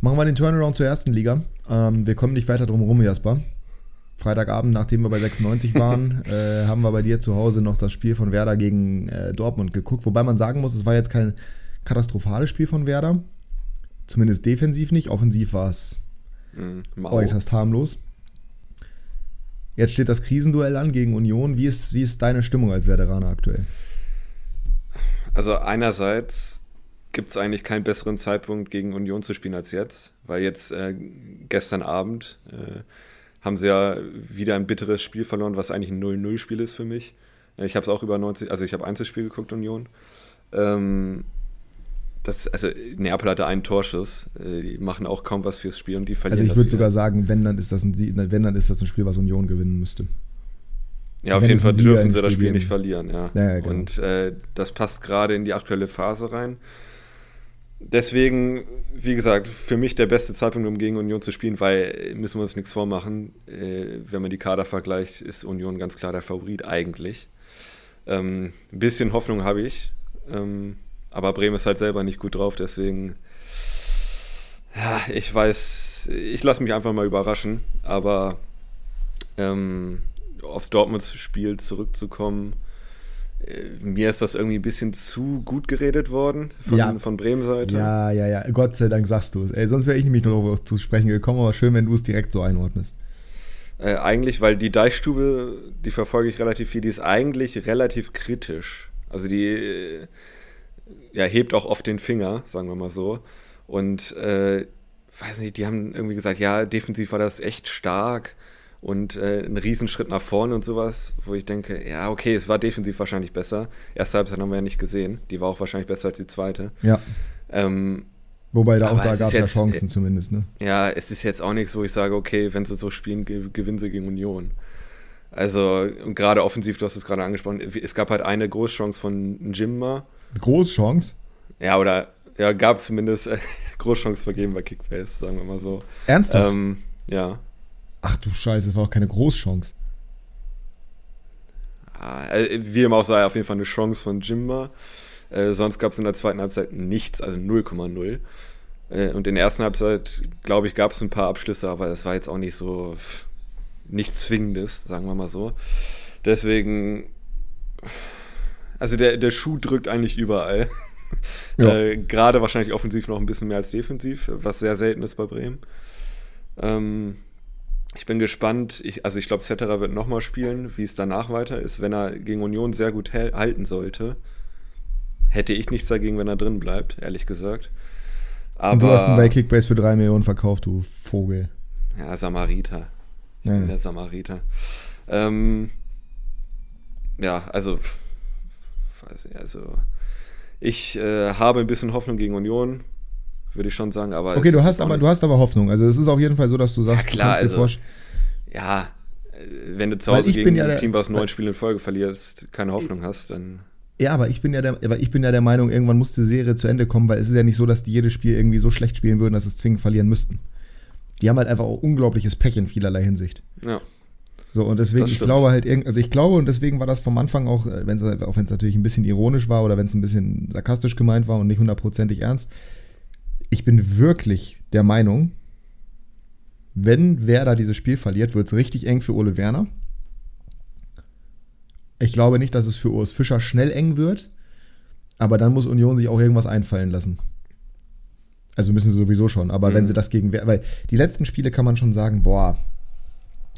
Machen wir den Turnaround zur ersten Liga. Ähm, wir kommen nicht weiter drum herum, Jasper. Freitagabend, nachdem wir bei 96 waren, äh, haben wir bei dir zu Hause noch das Spiel von Werder gegen äh, Dortmund geguckt. Wobei man sagen muss, es war jetzt kein katastrophales Spiel von Werder. Zumindest defensiv nicht. Offensiv war es Mhm, äußerst harmlos. Jetzt steht das Krisenduell an gegen Union. Wie ist, wie ist deine Stimmung als Werderaner aktuell? Also einerseits gibt es eigentlich keinen besseren Zeitpunkt gegen Union zu spielen als jetzt, weil jetzt äh, gestern Abend äh, haben sie ja wieder ein bitteres Spiel verloren, was eigentlich ein 0-0-Spiel ist für mich. Ich habe es auch über 90, also ich habe Einzelspiel geguckt, Union. Ähm, das, also Neapel hatte einen Torschuss. Äh, die machen auch kaum was fürs Spiel und die verlieren. Also ich würde sogar sagen, wenn dann ist das ein wenn dann ist das ein Spiel, was Union gewinnen müsste. Ja, auf jeden Fall dürfen sie das Spiel geben. nicht verlieren, ja. ja, ja genau. Und äh, das passt gerade in die aktuelle Phase rein. Deswegen, wie gesagt, für mich der beste Zeitpunkt, um gegen Union zu spielen, weil müssen wir uns nichts vormachen. Äh, wenn man die Kader vergleicht, ist Union ganz klar der Favorit eigentlich. Ähm, ein bisschen Hoffnung habe ich. Ähm, aber Bremen ist halt selber nicht gut drauf, deswegen, ja, ich weiß, ich lasse mich einfach mal überraschen. Aber ähm, aufs Dortmund-Spiel zurückzukommen, äh, mir ist das irgendwie ein bisschen zu gut geredet worden von, ja. von Bremen Seite. Ja, ja, ja. Gott sei Dank sagst du es. Ey, sonst wäre ich nämlich nur darauf zu sprechen gekommen, aber schön, wenn du es direkt so einordnest. Äh, eigentlich, weil die Deichstube, die verfolge ich relativ viel, die ist eigentlich relativ kritisch. Also die äh, ja, hebt auch oft den Finger, sagen wir mal so. Und äh, weiß nicht, die haben irgendwie gesagt, ja, defensiv war das echt stark. und äh, einen Riesenschritt nach vorne und sowas, wo ich denke, ja, okay, es war defensiv wahrscheinlich besser. Erste Halbzeit haben wir ja nicht gesehen. Die war auch wahrscheinlich besser als die zweite. Ja. Ähm, Wobei da auch da gab es ja Chancen äh, zumindest, ne? ja, es ist jetzt auch nichts, wo ich sage, okay, wenn sie so spielen, ge gewinnen sie gegen Union. Also, und gerade offensiv, du hast es gerade angesprochen, es gab halt eine Großchance von Jimma. Großchance. Ja, oder ja, gab zumindest äh, Großchance vergeben bei Kickbase, sagen wir mal so. Ernsthaft? Ähm, ja. Ach du Scheiße, das war auch keine Großchance. Ah, äh, Wie dem auch sei, auf jeden Fall eine Chance von Jimba. Äh, sonst gab es in der zweiten Halbzeit nichts, also 0,0. Äh, und in der ersten Halbzeit, glaube ich, gab es ein paar Abschlüsse, aber das war jetzt auch nicht so nichts Zwingendes, sagen wir mal so. Deswegen, also der, der Schuh drückt eigentlich überall. Ja. Äh, Gerade wahrscheinlich offensiv noch ein bisschen mehr als defensiv, was sehr selten ist bei Bremen. Ähm, ich bin gespannt. Ich, also ich glaube, Cetera wird nochmal spielen, wie es danach weiter ist. Wenn er gegen Union sehr gut halten sollte, hätte ich nichts dagegen, wenn er drin bleibt, ehrlich gesagt. Aber Und du hast ihn bei Kickbase für 3 Millionen verkauft, du Vogel. ja, Samariter. Ich Ja. bin der Samariter. Ähm, ja, also, also ich äh, habe ein bisschen Hoffnung gegen Union, würde ich schon sagen. Aber Okay, du hast aber, nicht- du hast aber Hoffnung. Also es ist auf jeden Fall so, dass du sagst, Ja, klar, du kannst dir also- vorstellen. Ja, äh, wenn du zu Hause gegen ja ein der- Team, was neun Spiele in Folge verlierst, keine Hoffnung hast, dann. Ja, aber ich bin ja der, aber ich bin ja der Meinung, irgendwann muss die Serie zu Ende kommen, weil es ist ja nicht so, dass die jedes Spiel irgendwie so schlecht spielen würden, dass sie es zwingend verlieren müssten. Die haben halt einfach auch unglaubliches Pech in vielerlei Hinsicht. Ja, So, und deswegen, ich glaube halt, also ich glaube, und deswegen war das vom Anfang auch, äh, wenn's, auch wenn es natürlich ein bisschen ironisch war oder wenn es ein bisschen sarkastisch gemeint war und nicht hundertprozentig ernst, ich bin wirklich der Meinung, wenn Werder dieses Spiel verliert, wird es richtig eng für Ole Werner. Ich glaube nicht, dass es für Urs Fischer schnell eng wird, aber dann muss Union sich auch irgendwas einfallen lassen. Also müssen sie sowieso schon, aber wenn sie das gegen Werder, weil die letzten Spiele kann man schon sagen, boah,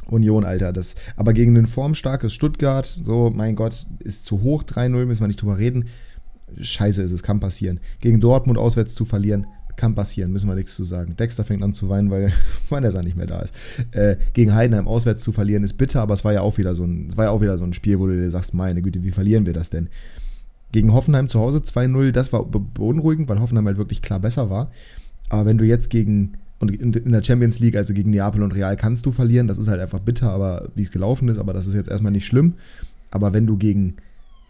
Union, Alter, das, aber gegen ein formstarkes Stuttgart, so, mein Gott, ist zu hoch, 3-0, müssen wir nicht drüber reden. Scheiße ist es, kann passieren. Gegen Dortmund auswärts zu verlieren, kann passieren, müssen wir nichts zu sagen. Dexter fängt an zu weinen, weil Van der Sar nicht mehr da ist. Äh, gegen Heidenheim auswärts zu verlieren ist bitter, aber es war ja auch wieder so ein, es war ja auch wieder so ein Spiel, wo du dir sagst, meine Güte, wie verlieren wir das denn? Gegen Hoffenheim zu Hause 2-0, das war be- beunruhigend, weil Hoffenheim halt wirklich klar besser war. Aber wenn du jetzt gegen, und in der Champions League, also gegen Neapel und Real, kannst du verlieren, das ist halt einfach bitter, aber wie es gelaufen ist, aber das ist jetzt erstmal nicht schlimm. Aber wenn du gegen,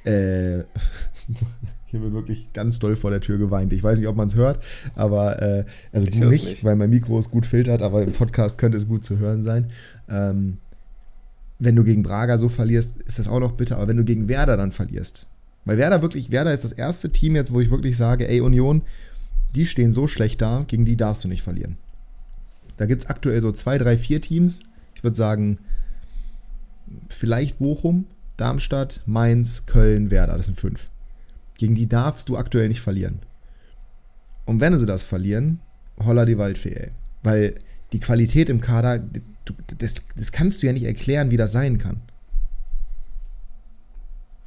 äh, hier wird wirklich ganz doll vor der Tür geweint. Ich weiß nicht, ob man es hört, aber, äh, also Ich du nicht, nicht. weil mein Mikro es gut filtert, aber im Podcast könnte es gut zu hören sein. Ähm, wenn du gegen Braga so verlierst, ist das auch noch bitter. Aber wenn du gegen Werder dann verlierst, weil Werder wirklich, Werder ist das erste Team jetzt, wo ich wirklich sage, ey Union, die stehen so schlecht da, gegen die darfst du nicht verlieren. Da gibt es aktuell so zwei, drei, vier Teams. Ich würde sagen, vielleicht Bochum, Darmstadt, Mainz, Köln, Werder, das sind fünf. Gegen die darfst du aktuell nicht verlieren. Und wenn sie das verlieren, holla die Waldfee, ey. Weil die Qualität im Kader, du, das, das kannst du ja nicht erklären, wie das sein kann.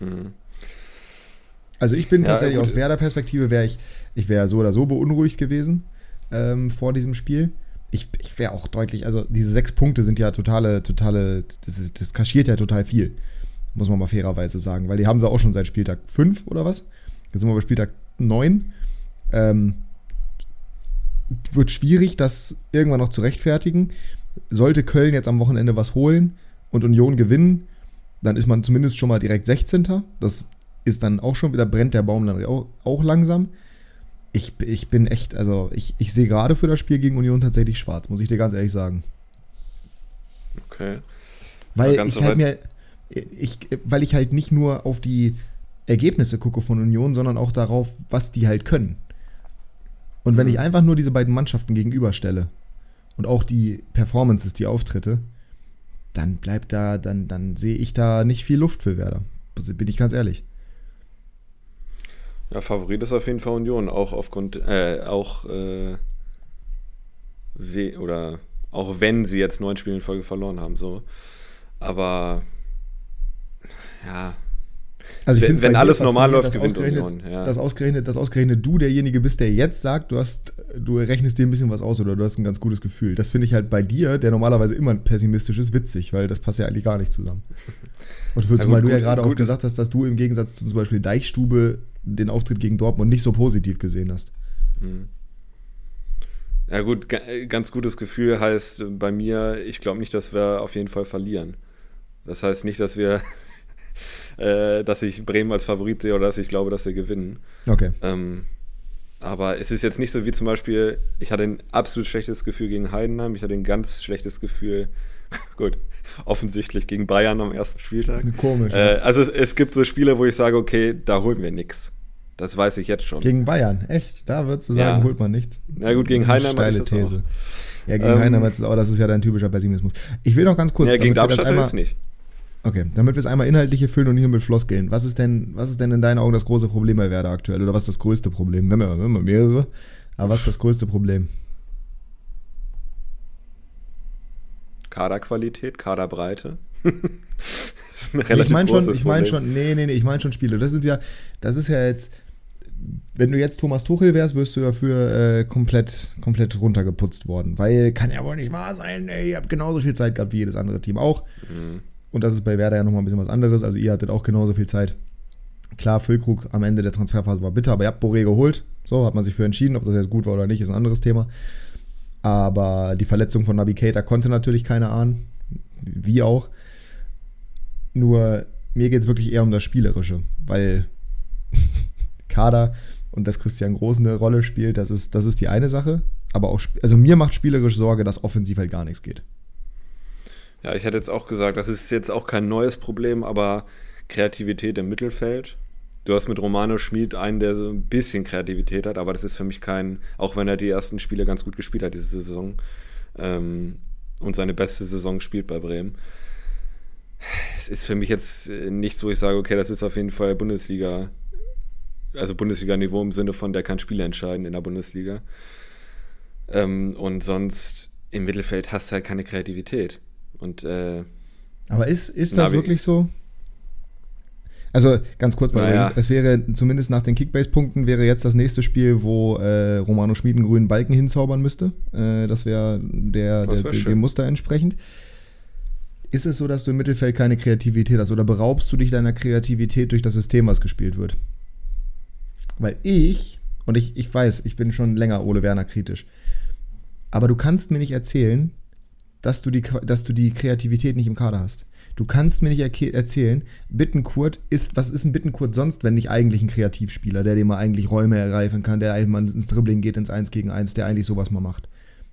Mhm. Also ich bin Ja, tatsächlich gut. aus Werder-Perspektive wäre ich, ich wäre so oder so beunruhigt gewesen ähm, vor diesem Spiel. Ich, ich wäre auch deutlich, also diese sechs Punkte sind ja totale, totale, das, ist, das kaschiert ja total viel, muss man mal fairerweise sagen, weil die haben sie auch schon seit Spieltag 5 oder was? Jetzt sind wir bei Spieltag 9. Ähm, wird schwierig, das irgendwann noch zu rechtfertigen. Sollte Köln jetzt am Wochenende was holen und Union gewinnen, dann ist man zumindest schon mal direkt 16. Das ist dann auch schon wieder, brennt der Baum dann auch, auch langsam. Ich, ich bin echt, also ich, ich sehe gerade für das Spiel gegen Union tatsächlich schwarz, muss ich dir ganz ehrlich sagen. Okay. Weil ich halt mir, ich, weil ich halt nicht nur auf die Ergebnisse gucke von Union, sondern auch darauf, was die halt können. Und wenn Mhm. ich einfach nur diese beiden Mannschaften gegenüberstelle und auch die Performances, die Auftritte, dann bleibt da, dann, dann sehe ich da nicht viel Luft für Werder. Bin ich ganz ehrlich. Ja, Favorit ist auf jeden Fall Union, auch aufgrund, äh, auch, äh, we oder auch wenn sie jetzt neun Spiele in Folge verloren haben, so. Aber, ja, Also Wenn- find's wenn dir alles normal läuft, gewinnt ausgerechnet, Union, ja. dass, ausgerechnet, dass ausgerechnet du derjenige bist, der jetzt sagt, du hast du rechnest dir ein bisschen was aus oder du hast ein ganz gutes Gefühl. Das finde ich halt bei dir, der normalerweise immer pessimistisch ist, witzig, weil das passt ja eigentlich gar nicht zusammen. Und ja, weil du ja gerade auch gesagt hast, dass du im Gegensatz zu zum Beispiel Deichstube den Auftritt gegen Dortmund nicht so positiv gesehen hast. Mhm. Ja gut, ganz gutes Gefühl heißt bei mir, ich glaube nicht, dass wir auf jeden Fall verlieren. Das heißt nicht, dass wir, äh, dass ich Bremen als Favorit sehe oder dass ich glaube, dass wir gewinnen. Okay. Ähm, aber es ist jetzt nicht so wie zum Beispiel, ich hatte ein absolut schlechtes Gefühl gegen Heidenheim, ich hatte ein ganz schlechtes Gefühl, gut, offensichtlich gegen Bayern am ersten Spieltag. Komisch. Äh, also es, es, gibt so Spiele, wo ich sage, okay, da holen wir nichts. Das weiß ich jetzt schon. Gegen Bayern, echt? Da würdest du sagen, ja. holt man nichts. Na gut, gegen Heidenheim. Steile These. Auch. Ja, gegen ähm, Heidenheim ist auch, das ist ja dein typischer Pessimismus. Ich will noch ganz kurz. Ja, gegen Darmstadt einmal, nicht. Okay, damit wir es einmal inhaltlich füllen und nicht nur mit Floskeln. Was ist denn, was ist denn in deinen Augen das große Problem bei Werder aktuell? Oder was ist das größte Problem? Wir haben ja immer mehrere. Aber was ist das größte Problem? Kaderqualität, Kaderbreite. ich meine schon, ich meine schon, nee, nee, nee, ich meine schon Spiele. Das ist ja, das ist ja jetzt, wenn du jetzt Thomas Tuchel wärst, wirst du dafür äh, komplett, komplett runtergeputzt worden. Weil kann ja wohl nicht wahr sein, ey, ihr habt genauso viel Zeit gehabt wie jedes andere Team auch. Mhm. Und das ist bei Werder ja nochmal ein bisschen was anderes. Also ihr hattet auch genauso viel Zeit. Klar, Füllkrug am Ende der Transferphase war bitter, aber ihr habt Boré geholt. So, hat man sich für entschieden. Ob das jetzt gut war oder nicht, ist ein anderes Thema. Aber die Verletzung von Navigator konnte natürlich keiner ahnen. Wie auch. Nur mir geht es wirklich eher um das Spielerische, weil Kader und dass Christian Groß eine Rolle spielt, das ist, das ist die eine Sache. Aber auch, also mir macht spielerisch Sorge, dass offensiv halt gar nichts geht. Ja, ich hätte jetzt auch gesagt, das ist jetzt auch kein neues Problem, aber Kreativität im Mittelfeld. Du hast mit Romano Schmid einen, der so ein bisschen Kreativität hat, aber das ist für mich kein, auch wenn er die ersten Spiele ganz gut gespielt hat diese Saison ähm, und seine beste Saison spielt bei Bremen. Es ist für mich jetzt nichts, wo ich sage, okay, das ist auf jeden Fall Bundesliga also Bundesliga-Niveau im Sinne von, der kann Spiele entscheiden in der Bundesliga. Ähm, und sonst im Mittelfeld hast du halt keine Kreativität. Und, äh, Aber ist, ist das wirklich so? Also ganz kurz mal naja. übrigens, es wäre zumindest nach den Kickbase-Punkten wäre jetzt das nächste Spiel, wo äh, Romano Schmid einen grünen Balken hinzaubern müsste. Äh, das wäre der, der, dem Muster entsprechend. Ist es so, dass du im Mittelfeld keine Kreativität hast oder beraubst du dich deiner Kreativität durch das System, was gespielt wird? Weil ich, und ich, ich weiß, ich bin schon länger Ole Werner kritisch, aber du kannst mir nicht erzählen, dass du die, dass du die Kreativität nicht im Kader hast. Du kannst mir nicht erzählen, Bittenkurt ist, was ist ein Bittenkurt sonst, wenn nicht eigentlich ein Kreativspieler, der dir mal eigentlich Räume ergreifen kann, der eigentlich mal ins Dribbling geht, ins 1 gegen 1, der eigentlich sowas mal macht.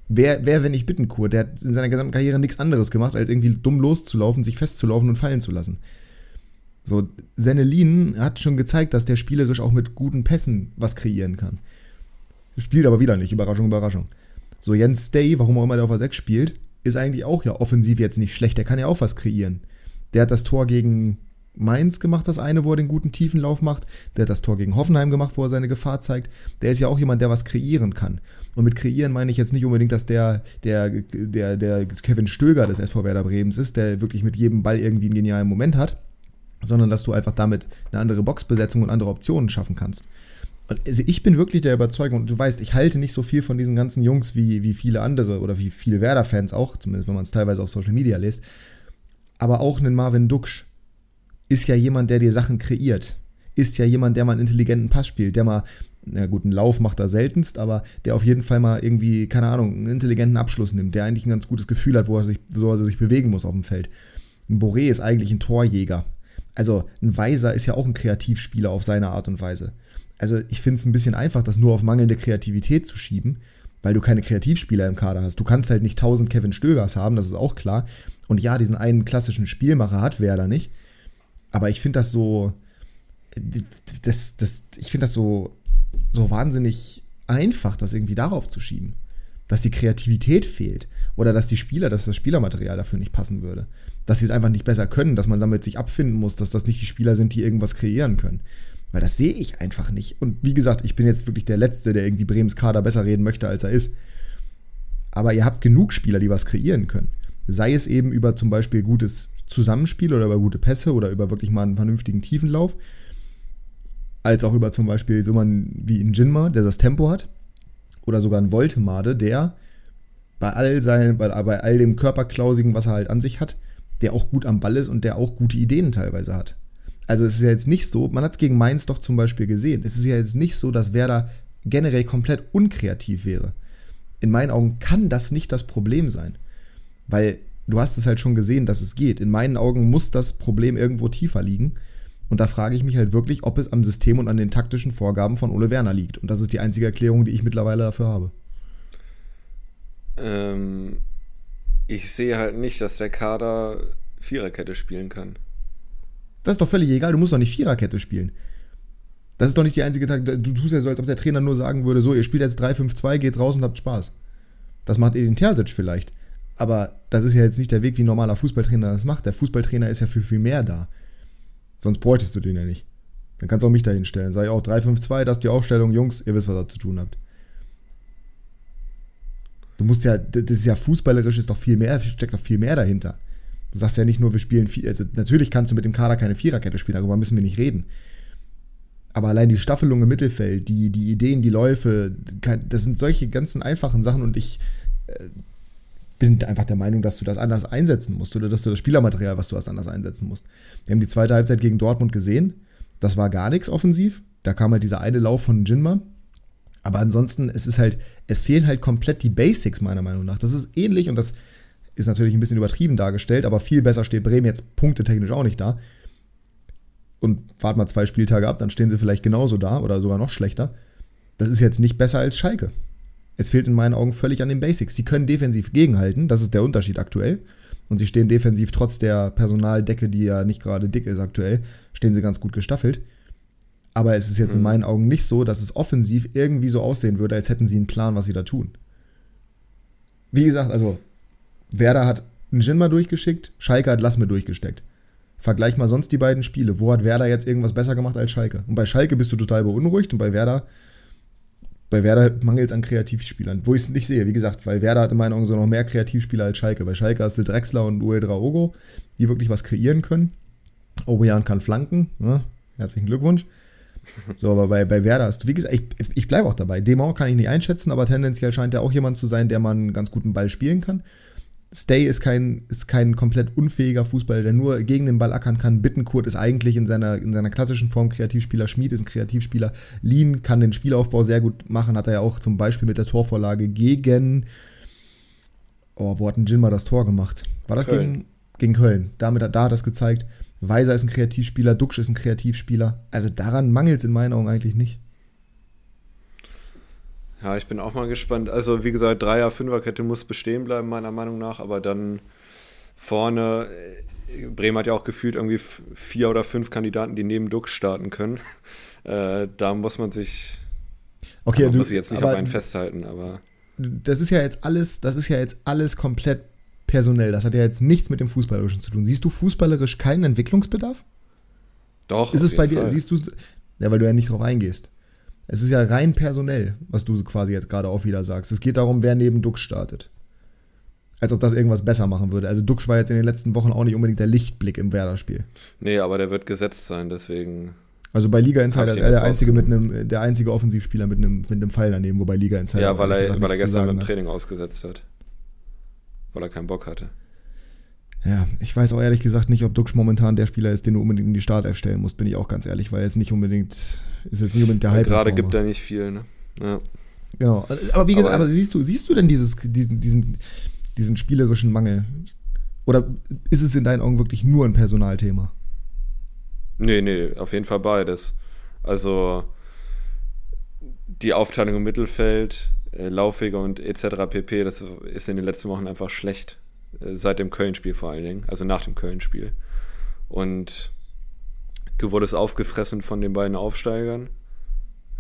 Wer, wer wenn nicht Bittenkurt? Der hat in seiner gesamten Karriere nichts anderes gemacht, als irgendwie dumm loszulaufen, sich festzulaufen und fallen zu lassen. So, Senelin hat schon gezeigt, dass der spielerisch auch mit guten Pässen was kreieren kann. Spielt aber wieder nicht, Überraschung, Überraschung. So, Jens Day, warum auch immer der auf der 6 spielt, ist eigentlich auch ja offensiv jetzt nicht schlecht, der kann ja auch was kreieren. Der hat das Tor gegen Mainz gemacht, das eine, wo er den guten Tiefenlauf macht. Der hat das Tor gegen Hoffenheim gemacht, wo er seine Gefahr zeigt. Der ist ja auch jemand, der was kreieren kann. Und mit kreieren meine ich jetzt nicht unbedingt, dass der, der, der, der Kevin Stöger des SV Werder Bremens ist, der wirklich mit jedem Ball irgendwie einen genialen Moment hat sondern dass du einfach damit eine andere Boxbesetzung und andere Optionen schaffen kannst. Und also ich bin wirklich der Überzeugung, und du weißt, ich halte nicht so viel von diesen ganzen Jungs wie, wie viele andere oder wie viele Werder-Fans auch, zumindest wenn man es teilweise auf Social Media liest. Aber auch ein Marvin Duksch ist ja jemand, der dir Sachen kreiert. Ist ja jemand, der mal einen intelligenten Pass spielt, der mal, na gut, einen Lauf macht er seltenst, aber der auf jeden Fall mal irgendwie, keine Ahnung, einen intelligenten Abschluss nimmt, der eigentlich ein ganz gutes Gefühl hat, wo er sich, wo er sich bewegen muss auf dem Feld. Ein Boré ist eigentlich ein Torjäger also ein Weiser ist ja auch ein Kreativspieler auf seine Art und Weise. Also ich finde es ein bisschen einfach, das nur auf mangelnde Kreativität zu schieben, weil du keine Kreativspieler im Kader hast. Du kannst halt nicht tausend Kevin Stögers haben, das ist auch klar. Und ja, diesen einen klassischen Spielmacher hat Werder nicht. Aber ich finde das so, das, das, ich finde das so, so wahnsinnig einfach, das irgendwie darauf zu schieben. Dass die Kreativität fehlt oder dass die Spieler, dass das Spielermaterial dafür nicht passen würde dass sie es einfach nicht besser können, dass man damit sich abfinden muss, dass das nicht die Spieler sind, die irgendwas kreieren können. Weil das sehe ich einfach nicht. Und wie gesagt, ich bin jetzt wirklich der Letzte, der irgendwie Brems Kader besser reden möchte, als er ist. Aber ihr habt genug Spieler, die was kreieren können. Sei es eben über zum Beispiel gutes Zusammenspiel oder über gute Pässe oder über wirklich mal einen vernünftigen Tiefenlauf. Als auch über zum Beispiel so man wie in Jinma, der das Tempo hat. oder sogar ein Voltemade, der bei all, seinen, bei, bei all dem Körperklausigen, was er halt an sich hat, der auch gut am Ball ist und der auch gute Ideen teilweise hat. Also es ist ja jetzt nicht so, man hat es gegen Mainz doch zum Beispiel gesehen, es ist ja jetzt nicht so, dass Werder generell komplett unkreativ wäre. In meinen Augen kann das nicht das Problem sein, weil du hast es halt schon gesehen, dass es geht. In meinen Augen muss das Problem irgendwo tiefer liegen. Und da frage ich mich halt wirklich, ob es am System und an den taktischen Vorgaben von Ole Werner liegt. Und das ist die einzige Erklärung, die ich mittlerweile dafür habe. Ähm, ich sehe halt nicht, dass der Kader Viererkette spielen kann. Das ist doch völlig egal, du musst doch nicht Viererkette spielen. Das ist doch nicht die einzige Tag. Du tust ja so, als ob der Trainer nur sagen würde: So, ihr spielt jetzt 3-5-2, geht raus und habt Spaß. Das macht Edin Terzic vielleicht. Aber das ist ja jetzt nicht der Weg, wie ein normaler Fußballtrainer das macht. Der Fußballtrainer ist ja für viel mehr da. Sonst bräuchtest du den ja nicht. Dann kannst du auch mich dahin stellen. Sag ich auch 3-5-2, das ist die Aufstellung, Jungs, ihr wisst, was ihr zu tun habt. Du musst ja, das ist ja fußballerisch, ist doch viel mehr, steckt doch viel mehr dahinter. Du sagst ja nicht nur, wir spielen viel, also natürlich kannst du mit dem Kader keine Viererkette spielen, darüber müssen wir nicht reden. Aber allein die Staffelung im Mittelfeld, die, die Ideen, die Läufe, das sind solche ganzen einfachen Sachen und ich äh, bin einfach der Meinung, dass du das anders einsetzen musst oder dass du das Spielermaterial, was du hast, anders einsetzen musst. Wir haben die zweite Halbzeit gegen Dortmund gesehen. Das war gar nichts offensiv. Da kam halt dieser eine Lauf von Jinma. Aber ansonsten, es ist halt, es fehlen halt komplett die Basics, meiner Meinung nach. Das ist ähnlich und das ist natürlich ein bisschen übertrieben dargestellt, aber viel besser steht Bremen jetzt punktetechnisch auch nicht da. Und wart mal zwei Spieltage ab, dann stehen sie vielleicht genauso da oder sogar noch schlechter. Das ist jetzt nicht besser als Schalke. Es fehlt in meinen Augen völlig an den Basics. Sie können defensiv gegenhalten, das ist der Unterschied aktuell. Und sie stehen defensiv trotz der Personaldecke, die ja nicht gerade dick ist aktuell, stehen sie ganz gut gestaffelt. Aber es ist jetzt mhm. in meinen Augen nicht so, dass es offensiv irgendwie so aussehen würde, als hätten sie einen Plan, was sie da tun. Wie gesagt, also Werder hat einen Jinma durchgeschickt, Schalke hat Lassme durchgesteckt. Vergleich mal sonst die beiden Spiele. Wo hat Werder jetzt irgendwas besser gemacht als Schalke? Und bei Schalke bist du total beunruhigt und bei Werder, bei Werder mangelt es an Kreativspielern. Wo ich es nicht sehe, wie gesagt, weil Werder hat in meinen Augen so noch mehr Kreativspieler als Schalke. Bei Schalke hast du Drexler und Uel Draogo, die wirklich was kreieren können. Obojan kann flanken. Ne? Herzlichen Glückwunsch. So, aber bei, bei Werder hast du, wie gesagt, ich, ich bleibe auch dabei. Demont kann ich nicht einschätzen, aber tendenziell scheint er auch jemand zu sein, der man einen ganz guten Ball spielen kann. Stay ist kein, ist kein komplett unfähiger Fußballer, der nur gegen den Ball ackern kann. Bittenkurt ist eigentlich in seiner, in seiner klassischen Form Kreativspieler. Schmid ist ein Kreativspieler. Lean kann den Spielaufbau sehr gut machen. Hat er ja auch zum Beispiel mit der Torvorlage gegen. Oh, wo hat ein Jinma das Tor gemacht? War das Köln. Gegen, gegen Köln? Damit, da hat er es gezeigt. Weiser ist ein Kreativspieler. Duxch ist ein Kreativspieler. Also daran mangelt es in meinen Augen eigentlich nicht. Ja, ich bin auch mal gespannt. Also, wie gesagt, Dreier-, Fünferkette muss bestehen bleiben, meiner Meinung nach, aber dann vorne, äh, Bremen hat ja auch gefühlt irgendwie vier oder fünf Kandidaten, die neben Dux starten können. Äh, da muss man sich. Okay, du, muss ich jetzt nicht auf einen festhalten, aber. Das ist ja jetzt alles, das ist ja jetzt alles komplett personell. Das hat ja jetzt nichts mit dem Fußballerischen zu tun. Siehst du fußballerisch keinen Entwicklungsbedarf? Doch. Ist es bei dir, Fall. siehst du, ja, weil du ja nicht drauf eingehst. Es ist ja rein personell, was du quasi jetzt gerade auch wieder sagst. Es geht darum, wer neben Dux startet. Als ob das irgendwas besser machen würde. Also Dux war jetzt in den letzten Wochen auch nicht unbedingt der Lichtblick im Werder-Spiel. Nee, aber der wird gesetzt sein, deswegen. Also bei Liga Insider er der einzige mit einem, der einzige Offensivspieler mit einem, mit einem Pfeil daneben, wobei Liga Insider. Ja, weil er, weil er gestern beim Training ausgesetzt hat. Weil er keinen Bock hatte. Ja, ich weiß auch ehrlich gesagt nicht, ob Dux momentan der Spieler ist, den du unbedingt in die Startelf stellen musst, bin ich auch ganz ehrlich, weil jetzt nicht unbedingt, ist jetzt nicht unbedingt der Hype. Gerade gibt er nicht viel, ne? Ja. Genau. Aber wie gesagt, aber, aber, siehst du, siehst du denn dieses, diesen, diesen, diesen spielerischen Mangel? Oder ist es in deinen Augen wirklich nur ein Personalthema? Nee, nee, auf jeden Fall beides. Also die Aufteilung im Mittelfeld, äh, Laufwege und etc. pp, das ist in den letzten Wochen einfach schlecht. Äh, seit dem Köln-Spiel vor allen Dingen, also nach dem Köln-Spiel. Und du wurdest aufgefressen von den beiden Aufsteigern,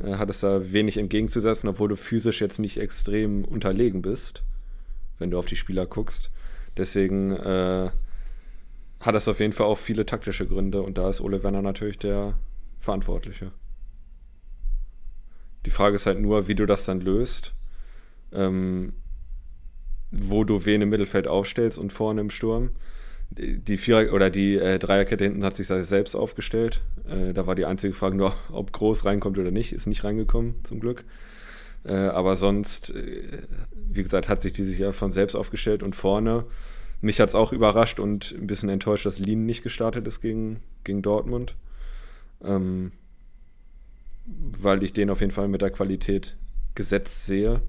äh, hattest da wenig entgegenzusetzen, obwohl du physisch jetzt nicht extrem unterlegen bist, wenn du auf die Spieler guckst. Deswegen äh, hat das auf jeden Fall auch viele taktische Gründe und da ist Ole Werner natürlich der Verantwortliche. Die Frage ist halt nur, wie du das dann löst. Ähm, wo du wen im Mittelfeld aufstellst und vorne im Sturm. Die Vierer- oder die äh, Dreierkette hinten hat sich selbst aufgestellt. Äh, da war die einzige Frage nur, ob Groß reinkommt oder nicht. Ist nicht reingekommen, zum Glück. Äh, aber sonst, äh, wie gesagt, hat sich dieses Jahr von selbst aufgestellt und vorne. Mich hat es auch überrascht und ein bisschen enttäuscht, dass Lien nicht gestartet ist gegen, gegen Dortmund. Ähm, weil ich den auf jeden Fall mit der Qualität gesetzt sehe.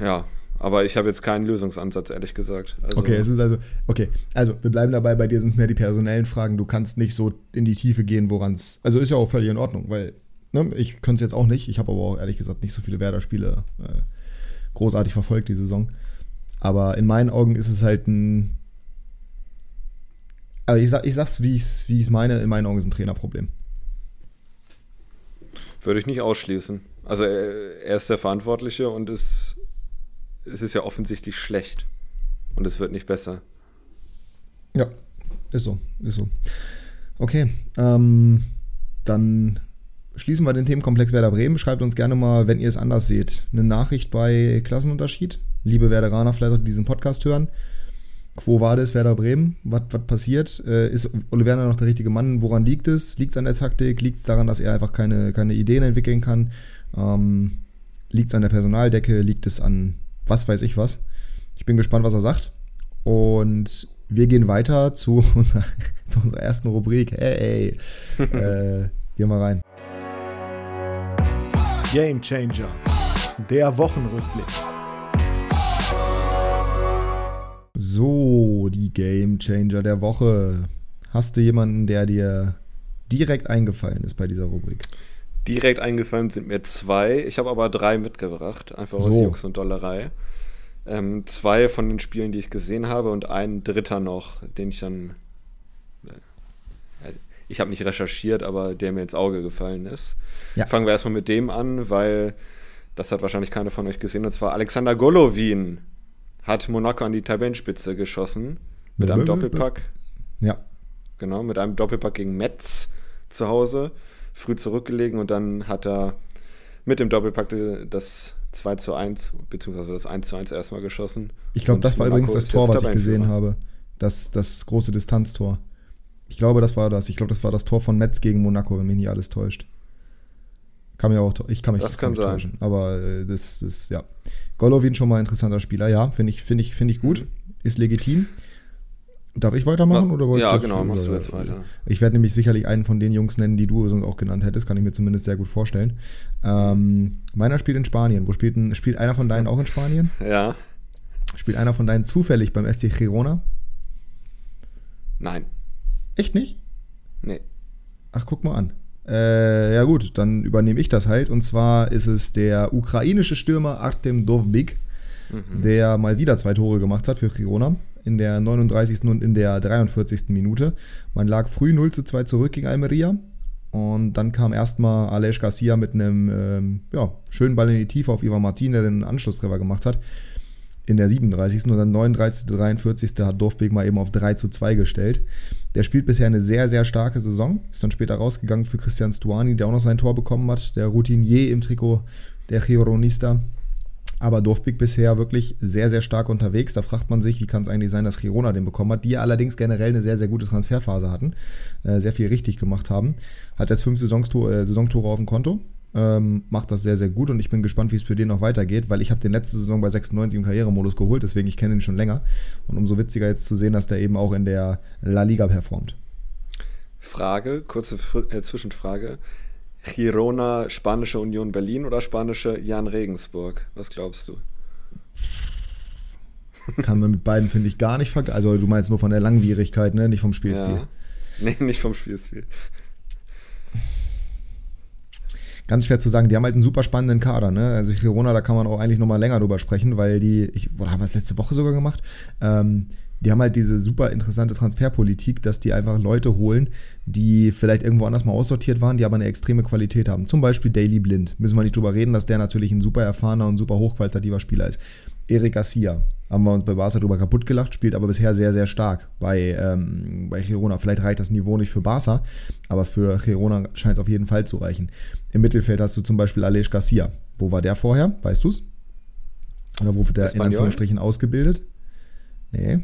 Ja, aber ich habe jetzt keinen Lösungsansatz, ehrlich gesagt. Also okay, es ist also, okay, also wir bleiben dabei, bei dir sind es mehr die personellen Fragen. Du kannst nicht so in die Tiefe gehen, woran es, also ist ja auch völlig in Ordnung, weil ne, ich könnte es jetzt auch nicht. Ich habe aber auch ehrlich gesagt nicht so viele Werder-Spiele äh, großartig verfolgt die Saison. Aber in meinen Augen ist es halt ein, also ich, sag, ich sag's, wie ich es wie meine, in meinen Augen ist es ein Trainerproblem. Würde ich nicht ausschließen. Also er, er ist der Verantwortliche und ist es ist ja offensichtlich schlecht. Und es wird nicht besser. Ja, ist so, ist so. Okay, ähm, dann schließen wir den Themenkomplex Werder Bremen. Schreibt uns gerne mal, wenn ihr es anders seht, eine Nachricht bei Klassenunterschied. Liebe Werderaner, vielleicht auch diesen Podcast hören. Quo war das Werder Bremen? Was, was passiert? Äh, ist Oliverna noch der richtige Mann? Woran liegt es? Liegt es an der Taktik? Liegt es daran, dass er einfach keine, keine Ideen entwickeln kann? Ähm, liegt es an der Personaldecke? Liegt es an was weiß ich was. Ich bin gespannt, was er sagt. Und wir gehen weiter zu unserer, zu unserer ersten Rubrik. Hey, äh, gehen wir rein. Game Changer. Der Wochenrückblick. So, die Game Changer der Woche. Hast du jemanden, der dir direkt eingefallen ist bei dieser Rubrik? Direkt eingefallen sind mir zwei. Ich habe aber drei mitgebracht, einfach so. aus Jux und Dollerei. Ähm, zwei von den Spielen, die ich gesehen habe und ein dritter noch, den ich dann. Äh, ich habe nicht recherchiert, aber der mir ins Auge gefallen ist. Ja. Fangen wir erstmal mit dem an, weil das hat wahrscheinlich keiner von euch gesehen. Und zwar Alexander Golovin hat Monaco an die Tabellenspitze geschossen. Mit einem Doppelpack. Ja. Genau, mit einem Doppelpack gegen Metz zu Hause früh zurückgelegen und dann hat er mit dem Doppelpack das 2 zu 1, beziehungsweise das 1 zu 1 erstmal geschossen. Ich glaube, das war Monaco übrigens das Tor, was ich gesehen habe. Das, das große Distanztor. Ich glaube, das war das. Ich glaube, das war das Tor von Metz gegen Monaco, wenn mich nicht alles täuscht. Kann mir auch, ich kann mich, das kann mich täuschen. Aber äh, das ist, ja. Golovin schon mal ein interessanter Spieler, ja. Finde ich, find ich, find ich gut. Mhm. Ist legitim. Darf ich weitermachen oder wolltest Ja, genau, jetzt, machst du jetzt weiter. Ich werde nämlich sicherlich einen von den Jungs nennen, die du sonst auch genannt hättest, kann ich mir zumindest sehr gut vorstellen. Ähm, meiner spielt in Spanien. Wo spielt, ein, spielt einer von deinen auch in Spanien? Ja. Spielt einer von deinen zufällig beim SC Girona? Nein. Echt nicht? Nee. Ach, guck mal an. Äh, ja gut, dann übernehme ich das halt. Und zwar ist es der ukrainische Stürmer Artem Dovbik, mhm. der mal wieder zwei Tore gemacht hat für Girona in der 39. und in der 43. Minute. Man lag früh 0 zu 2 zurück gegen Almeria. Und dann kam erstmal Alej Garcia mit einem ähm, ja, schönen Ball in die Tiefe auf Ivan Martin, der den Anschlusstreffer gemacht hat. In der 37. und dann 39. 43. hat Dorfbeek mal eben auf 3 zu 2 gestellt. Der spielt bisher eine sehr, sehr starke Saison. Ist dann später rausgegangen für Christian Stuani, der auch noch sein Tor bekommen hat. Der Routinier im Trikot der Gironista. Aber Dorfbeek bisher wirklich sehr, sehr stark unterwegs. Da fragt man sich, wie kann es eigentlich sein, dass Girona den bekommen hat, die allerdings generell eine sehr, sehr gute Transferphase hatten, äh, sehr viel richtig gemacht haben. Hat jetzt fünf Saisontore, äh, Saisontore auf dem Konto. Ähm, macht das sehr, sehr gut und ich bin gespannt, wie es für den noch weitergeht, weil ich habe den letzte Saison bei 96 im Karrieremodus geholt, deswegen ich kenne ihn schon länger. Und umso witziger jetzt zu sehen, dass der eben auch in der La Liga performt. Frage, kurze äh, Zwischenfrage. Girona, Spanische Union Berlin oder Spanische Jan Regensburg? Was glaubst du? Kann man mit beiden, finde ich, gar nicht vergleichen. Also du meinst nur von der Langwierigkeit, ne? nicht vom Spielstil. Ja. Nee, nicht vom Spielstil. Ganz schwer zu sagen, die haben halt einen super spannenden Kader, ne? Also Girona, da kann man auch eigentlich nochmal länger drüber sprechen, weil die, ich, oder haben wir es letzte Woche sogar gemacht? Ähm, die haben halt diese super interessante Transferpolitik, dass die einfach Leute holen, die vielleicht irgendwo anders mal aussortiert waren, die aber eine extreme Qualität haben. Zum Beispiel Daily Blind. Müssen wir nicht drüber reden, dass der natürlich ein super erfahrener und super hochqualitativer Spieler ist. Eric Garcia, haben wir uns bei Barca drüber kaputt gelacht, spielt aber bisher sehr, sehr stark bei, ähm, bei Girona. Vielleicht reicht das Niveau nicht für Barca, aber für Girona scheint es auf jeden Fall zu reichen. Im Mittelfeld hast du zum Beispiel Alej Garcia. Wo war der vorher? Weißt du es? Oder wo wird der Espanyol? in Anführungsstrichen ausgebildet? Nee.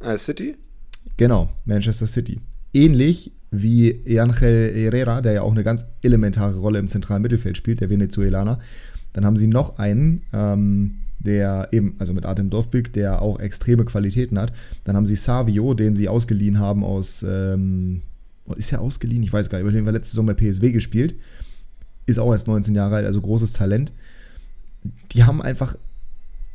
Äh, City? Genau, Manchester City. Ähnlich wie Angel Herrera, der ja auch eine ganz elementare Rolle im zentralen Mittelfeld spielt, der Venezuelaner. Dann haben sie noch einen, ähm, der eben, also mit Artem Dovbik, der auch extreme Qualitäten hat. Dann haben sie Savio, den sie ausgeliehen haben aus, ähm, ist er ausgeliehen? Ich weiß gar nicht, über den wir letzte bei PSW gespielt. Ist auch erst 19 Jahre alt, also großes Talent. Die haben einfach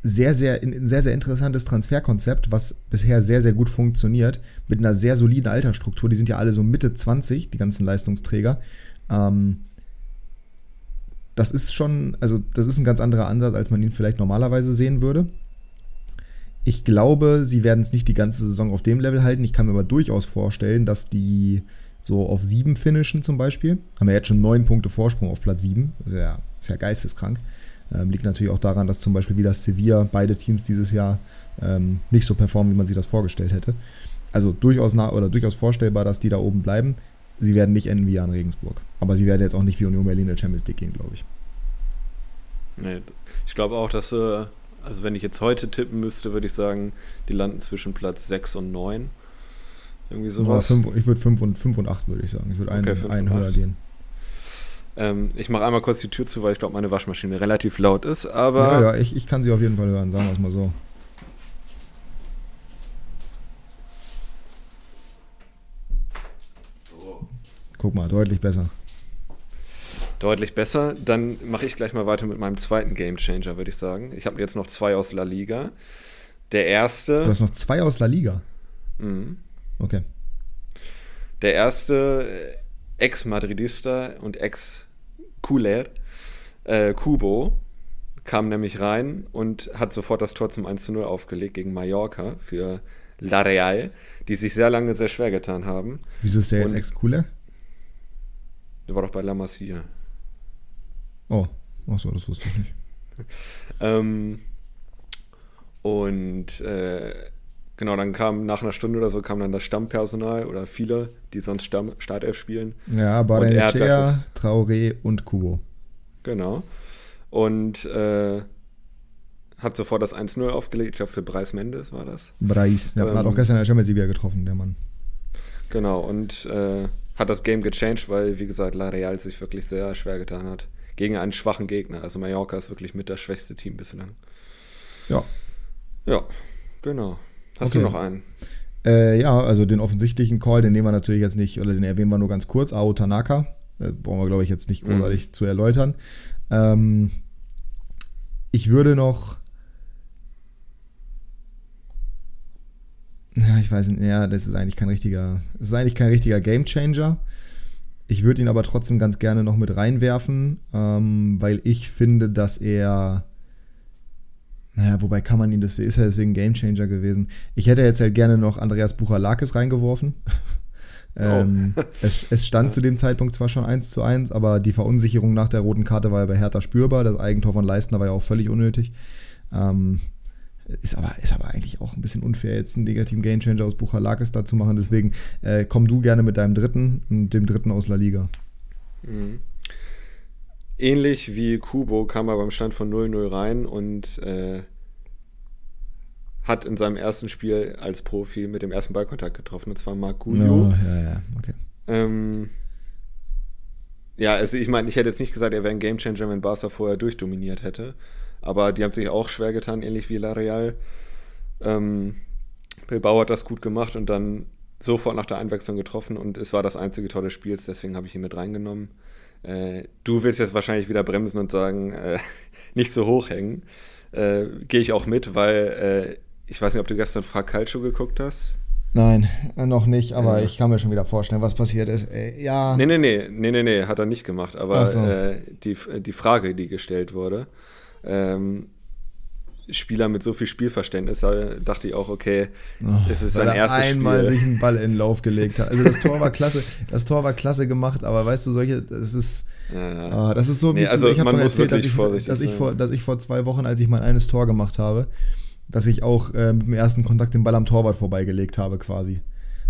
sehr, sehr, ein sehr, sehr interessantes Transferkonzept, was bisher sehr, sehr gut funktioniert, mit einer sehr soliden Altersstruktur. Die sind ja alle so Mitte 20, die ganzen Leistungsträger. Ähm, das ist schon, also das ist ein ganz anderer Ansatz, als man ihn vielleicht normalerweise sehen würde. Ich glaube, sie werden es nicht die ganze Saison auf dem Level halten. Ich kann mir aber durchaus vorstellen, dass die so auf sieben finishen zum Beispiel. Haben ja jetzt schon neun Punkte Vorsprung auf Platz sieben. Ist ja, ist ja geisteskrank. Ähm, liegt natürlich auch daran, dass zum Beispiel wieder Sevilla, beide Teams dieses Jahr ähm, nicht so performen, wie man sich das vorgestellt hätte. Also durchaus nah oder durchaus vorstellbar, dass die da oben bleiben. Sie werden nicht enden wie an Regensburg. Aber sie werden jetzt auch nicht wie Union Berlin in der Champions League gehen, glaube ich. Nee, ich glaube auch, dass, äh, also wenn ich jetzt heute tippen müsste, würde ich sagen, die landen zwischen Platz 6 und 9. Irgendwie sowas. Fünf, ich würde 5 und, 5 und 8, würde ich sagen. Ich würde einen, okay, einen höher gehen. Ähm, ich mache einmal kurz die Tür zu, weil ich glaube, meine Waschmaschine relativ laut ist, aber. Ja, ja, ich, ich kann sie auf jeden Fall hören, sagen wir es mal so. Guck mal, deutlich besser. Deutlich besser. Dann mache ich gleich mal weiter mit meinem zweiten Game Changer, würde ich sagen. Ich habe jetzt noch zwei aus La Liga. Der erste. Du hast noch zwei aus La Liga? Mhm. Okay. Der erste äh, Ex-Madridista und Ex-Kuler, äh, Kubo, kam nämlich rein und hat sofort das Tor zum 1 0 aufgelegt gegen Mallorca für La Real, die sich sehr lange sehr schwer getan haben. Wieso ist der jetzt Ex-Kuler? Der war doch bei La Masia. Oh, achso, das wusste ich nicht. ähm, und äh, genau, dann kam nach einer Stunde oder so kam dann das Stammpersonal oder viele, die sonst Stamm Startelf spielen. Ja, Barenechea, Traoré und Kubo. Genau. Und äh, hat sofort das 1-0 aufgelegt. Ich glaube, für Breis Mendes war das. Breis, ja, ähm, hat auch gestern in der Champions League getroffen, der Mann. Genau, und äh, hat das Game gechanged, weil, wie gesagt, La Real sich wirklich sehr schwer getan hat. Gegen einen schwachen Gegner. Also Mallorca ist wirklich mit das schwächste Team bislang. Ja. Ja, genau. Hast okay. du noch einen? Äh, ja, also den offensichtlichen Call, den nehmen wir natürlich jetzt nicht, oder den erwähnen wir nur ganz kurz. Ao Tanaka. Äh, brauchen wir, glaube ich, jetzt nicht mhm. großartig mhm. zu erläutern. Ähm, ich würde noch Ja, ich weiß nicht, ja, das ist eigentlich kein richtiger, das ist eigentlich kein richtiger Gamechanger. Ich würde ihn aber trotzdem ganz gerne noch mit reinwerfen, ähm, weil ich finde, dass er. Naja, wobei kann man ihn, das ist ja deswegen Gamechanger gewesen. Ich hätte jetzt halt gerne noch Andreas Buchalakis reingeworfen. ähm, oh. es, es, stand zu dem Zeitpunkt zwar schon 1 zu 1, aber die Verunsicherung nach der roten Karte war ja bei Hertha spürbar. Das Eigentor von Leistner war ja auch völlig unnötig. Ähm, ist aber, ist aber eigentlich auch ein bisschen unfair, jetzt einen negativen Gamechanger aus Buchalakis da zu machen. Deswegen äh, komm du gerne mit deinem dritten und dem dritten aus La Liga. Mhm. Ähnlich wie Kubo kam er beim Stand von 0-0 rein und äh, hat in seinem ersten Spiel als Profi mit dem ersten Ballkontakt getroffen, und zwar Marc Gulio. Oh, ja, ja, okay. Ähm, ja, also ich meine, ich hätte jetzt nicht gesagt, er wäre ein Gamechanger, wenn Barca vorher durchdominiert hätte. Aber die haben sich auch schwer getan, ähnlich wie La Real. Ähm, Bilbao hat das gut gemacht und dann sofort nach der Einwechslung getroffen und es war das einzige Tor des Spiels, deswegen habe ich ihn mit reingenommen. Äh, du willst jetzt wahrscheinlich wieder bremsen und sagen, äh, nicht so hoch hängen. Äh, Gehe ich auch mit, weil äh, ich weiß nicht, ob du gestern Frag Calcio geguckt hast. Nein, noch nicht, aber ich kann mir schon wieder vorstellen, was passiert ist. Äh, ja. Nee, nee, nee, nee, nee, nee, hat er nicht gemacht, aber so. Äh, die, die Frage, die gestellt wurde, ähm, Spieler mit so viel Spielverständnis, da dachte ich auch, okay, oh, es ist sein erstes Spiel. einmal sich einen Ball in den Lauf gelegt hat. Also das Tor war klasse, das Tor war klasse gemacht, aber weißt du, solche, das ist, ja. oh, das ist so nee, also ich habe doch erzählt, dass ich, dass, ich vor, dass ich vor zwei Wochen, als ich mein eines Tor gemacht habe, dass ich auch äh, mit dem ersten Kontakt den Ball am Torwart vorbeigelegt habe, quasi.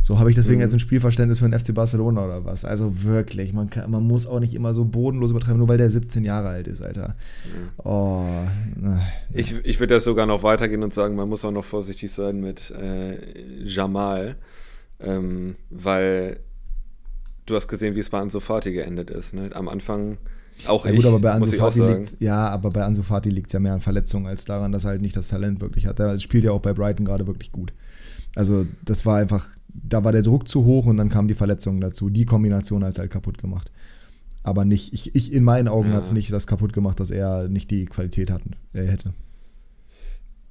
So habe ich deswegen mhm. jetzt ein Spielverständnis für den FC Barcelona oder was. Also wirklich, man, kann, man muss auch nicht immer so bodenlos übertreiben, nur weil der 17 Jahre alt ist, Alter. Mhm. Oh, na, Ich, ich würde das sogar noch weitergehen und sagen, man muss auch noch vorsichtig sein mit äh, Jamal, ähm, weil du hast gesehen, wie es bei Ansu Fati geendet ist. Ne? Am Anfang auch ja, gut, ich, aber bei Ansu Fati liegt's, ja, aber bei Ansu Fati liegt es ja mehr an Verletzungen als daran, dass er halt nicht das Talent wirklich hat. Er spielt ja auch bei Brighton gerade wirklich gut. Also das war einfach, da war der Druck zu hoch und dann kamen die Verletzungen dazu. Die Kombination hat es halt kaputt gemacht. Aber nicht, ich, ich in meinen Augen ja. hat es nicht das kaputt gemacht, dass er nicht die Qualität hatten, er hätte.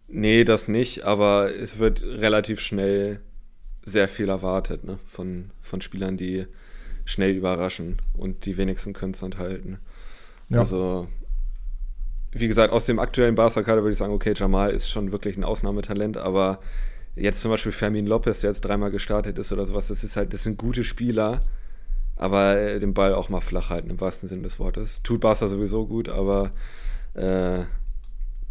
Nee, das nicht, aber es wird relativ schnell sehr viel erwartet ne? von, von Spielern, die schnell überraschen und die wenigsten können es dann halten. Ja. Also, wie gesagt, aus dem aktuellen Barca-Kader würde ich sagen, okay, Jamal ist schon wirklich ein Ausnahmetalent, aber jetzt zum Beispiel Fermin Lopez, der jetzt dreimal gestartet ist oder sowas, das ist halt, das sind gute Spieler, aber den Ball auch mal flach halten, im wahrsten Sinne des Wortes. Tut Barca sowieso gut, aber äh,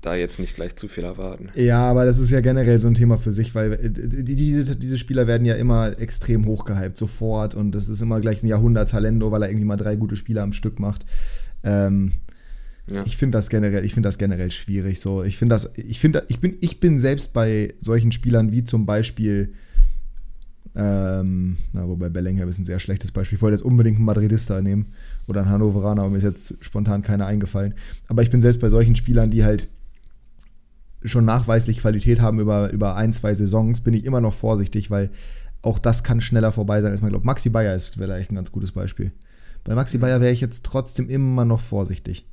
da jetzt nicht gleich zu viel erwarten. Ja, aber das ist ja generell so ein Thema für sich, weil äh, diese, diese Spieler werden ja immer extrem hochgehypt, sofort. Und das ist immer gleich ein Jahrhunderttalent, nur weil er irgendwie mal drei gute Spiele am Stück macht. Ähm, ja. Ich finde das generell, ich finde das generell schwierig. So, ich finde das, ich finde, ich bin, ich bin selbst bei solchen Spielern wie zum Beispiel, ähm, na, wobei Bellingham ist ein sehr schlechtes Beispiel. Ich wollte jetzt unbedingt einen Madridista nehmen oder einen Hannoveraner, aber mir ist jetzt spontan keiner eingefallen. Aber ich bin selbst bei solchen Spielern, die halt schon nachweislich Qualität haben über, über ein, zwei Saisons, bin ich immer noch vorsichtig, weil auch das kann schneller vorbei sein, als man glaubt. Maxi Bayer ist vielleicht ein ganz gutes Beispiel. Bei Maxi Bayer wäre ich jetzt trotzdem immer noch vorsichtig.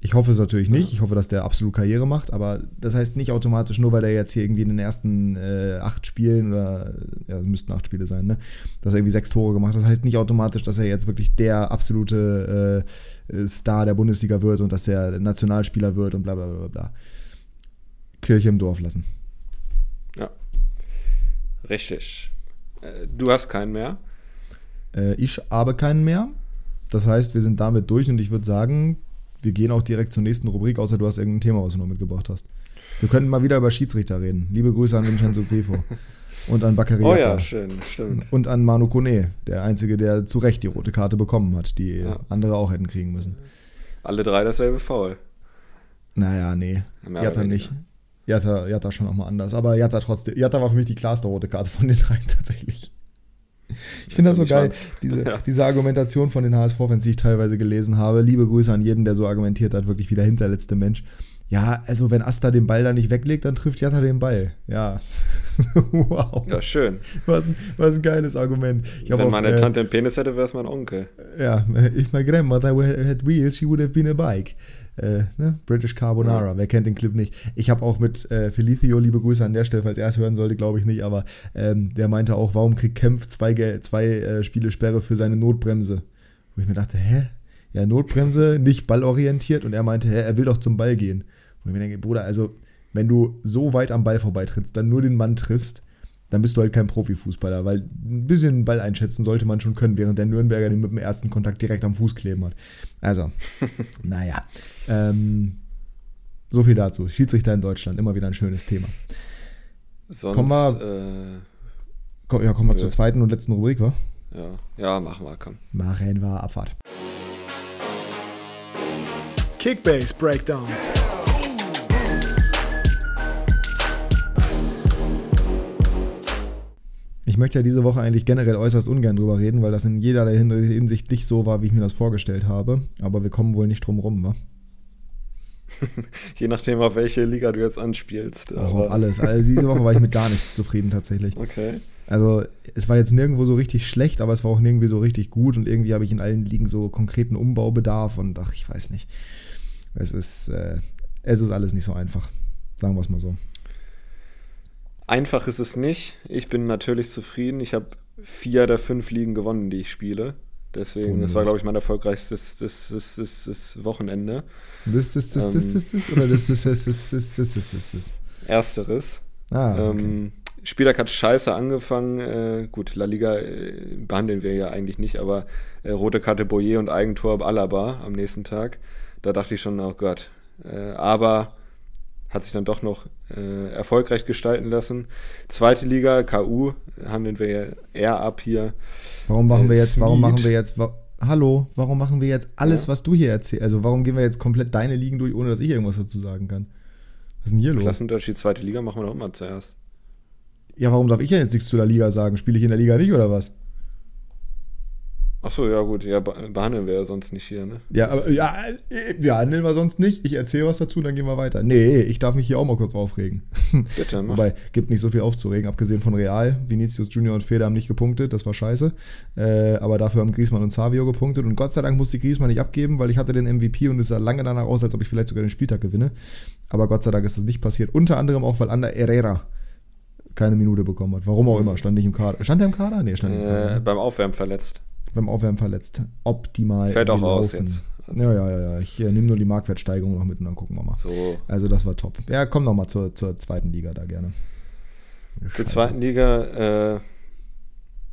Ich hoffe es natürlich nicht. Ich hoffe, dass der absolut Karriere macht, aber das heißt nicht automatisch, nur weil er jetzt hier irgendwie in den ersten äh, acht Spielen oder ja, es müssten acht Spiele sein, ne? Dass er irgendwie sechs Tore gemacht hat. Das heißt nicht automatisch, dass er jetzt wirklich der absolute äh, Star der Bundesliga wird und dass er Nationalspieler wird und bla bla bla bla. Kirche im Dorf lassen. Ja. Richtig. Äh, du hast keinen mehr? Äh, ich habe keinen mehr. Das heißt, wir sind damit durch und ich würde sagen, wir gehen auch direkt zur nächsten Rubrik, außer du hast irgendein Thema, was du noch mitgebracht hast. Wir könnten mal wieder über Schiedsrichter reden. Liebe Grüße an Vincenzo Grifo. und an Baccariata. Oh ja, schön, stimmt. Und an Manu Kone, der Einzige, der zu Recht die rote Karte bekommen hat, die ja. andere auch hätten kriegen müssen. Alle drei dasselbe Foul. Naja, nee. Jatta nicht. Jatta, Jatta schon nochmal anders. Aber Jatta trotzdem. Jatta war für mich die klarste rote Karte von den dreien tatsächlich. Ich finde das so geil, diese, ja. diese Argumentation von den HSV-Fans, die ich teilweise gelesen habe. Liebe Grüße an jeden, der so argumentiert hat, wirklich wie der hinterletzte Mensch. Ja, also wenn Asta den Ball da nicht weglegt, dann trifft Jatta den Ball. Ja. wow. Ja, schön. Was, was ein geiles Argument. Ich wenn auch, meine äh, Tante einen Penis hätte, wäre es mein Onkel. Ja, if my grandmother had wheels, she would have been a bike. Äh, ne? British Carbonara, ja. wer kennt den Clip nicht? Ich habe auch mit äh, Felicio, liebe Grüße an der Stelle, falls er es hören sollte, glaube ich nicht, aber ähm, der meinte auch, warum kriegt Kempf zwei, zwei äh, Spiele Sperre für seine Notbremse? Wo ich mir dachte, hä? Ja, Notbremse, nicht ballorientiert und er meinte, hä, er will doch zum Ball gehen. Wo ich mir denke, Bruder, also wenn du so weit am Ball vorbeitrittst, dann nur den Mann triffst, dann bist du halt kein Profifußballer, weil ein bisschen Ball einschätzen sollte man schon können, während der Nürnberger den mit dem ersten Kontakt direkt am Fuß kleben hat. Also, naja. Ähm, so viel dazu. Schiedsrichter in Deutschland, immer wieder ein schönes Thema. Sonst, kommen wir, äh, komm, ja, kommen wir zur zweiten und letzten Rubrik, wa? Ja, ja, machen wir, komm. Machen wir Abfahrt. Kickbase Breakdown. Ich möchte ja diese Woche eigentlich generell äußerst ungern drüber reden, weil das in jeder Hinsicht nicht so war, wie ich mir das vorgestellt habe. Aber wir kommen wohl nicht drum rum, wa? Je nachdem, auf welche Liga du jetzt anspielst. Auch auf alles. Also diese Woche war ich mit gar nichts zufrieden tatsächlich. Okay. Also es war jetzt nirgendwo so richtig schlecht, aber es war auch nirgendwie so richtig gut und irgendwie habe ich in allen Ligen so konkreten Umbaubedarf und ach, ich weiß nicht. Es ist, äh, es ist alles nicht so einfach. Sagen wir es mal so. Einfach ist es nicht. Ich bin natürlich zufrieden. Ich habe vier der fünf Ligen gewonnen, die ich spiele. Deswegen, das war, glaube ich, mein erfolgreichstes das, das, das, das Wochenende. Das ist das, das, das, das, oder das ist das, das, das, das, das, das. Ersteres. Ah, okay. ähm, Spieltag hat scheiße angefangen. Äh, gut, La Liga äh, behandeln wir ja eigentlich nicht, aber äh, rote Karte Boyer und Eigentor Alaba am nächsten Tag. Da dachte ich schon, oh Gott. Äh, aber hat sich dann doch noch äh, erfolgreich gestalten lassen. Zweite Liga, KU, handeln wir ja eher ab hier. Warum machen wir jetzt, warum machen wir jetzt, wa hallo, warum machen wir jetzt alles, ja. was du hier erzählst? Also warum gehen wir jetzt komplett deine Ligen durch, ohne dass ich irgendwas dazu sagen kann? Was ist denn hier los? Klassenunterschied, zweite Liga machen wir doch immer zuerst. Ja, warum darf ich ja jetzt nichts zu der Liga sagen? Spiele ich in der Liga nicht oder was? Achso, ja gut, ja, behandeln wir ja sonst nicht hier, ne? Ja, aber ja, wir handeln wir sonst nicht. Ich erzähle was dazu, dann gehen wir weiter. Nee, ich darf mich hier auch mal kurz aufregen. Bitte, mach. Wobei, gibt nicht so viel aufzuregen, abgesehen von Real. Vinicius Junior und Feder haben nicht gepunktet, das war scheiße. Äh, aber dafür haben Griezmann und Savio gepunktet. Und Gott sei Dank musste Griezmann nicht abgeben, weil ich hatte den MVP und es sah lange danach aus, als ob ich vielleicht sogar den Spieltag gewinne. Aber Gott sei Dank ist das nicht passiert. Unter anderem auch, weil Ander Herrera keine Minute bekommen hat. Warum auch immer, stand nicht im Kader. Stand er im Kader? Nee, stand äh, im Kader. Beim Aufwärmen verletzt beim Aufwärmen verletzt. Optimal. Fällt auch aus jetzt. Ja, ja, ja, ja. Ich äh, nehme nur die Marktwertsteigerung noch mit und dann gucken wir mal. So. Also das war top. Ja, komm noch mal zur, zur zweiten Liga da gerne. Scheiße. Zur zweiten Liga, äh,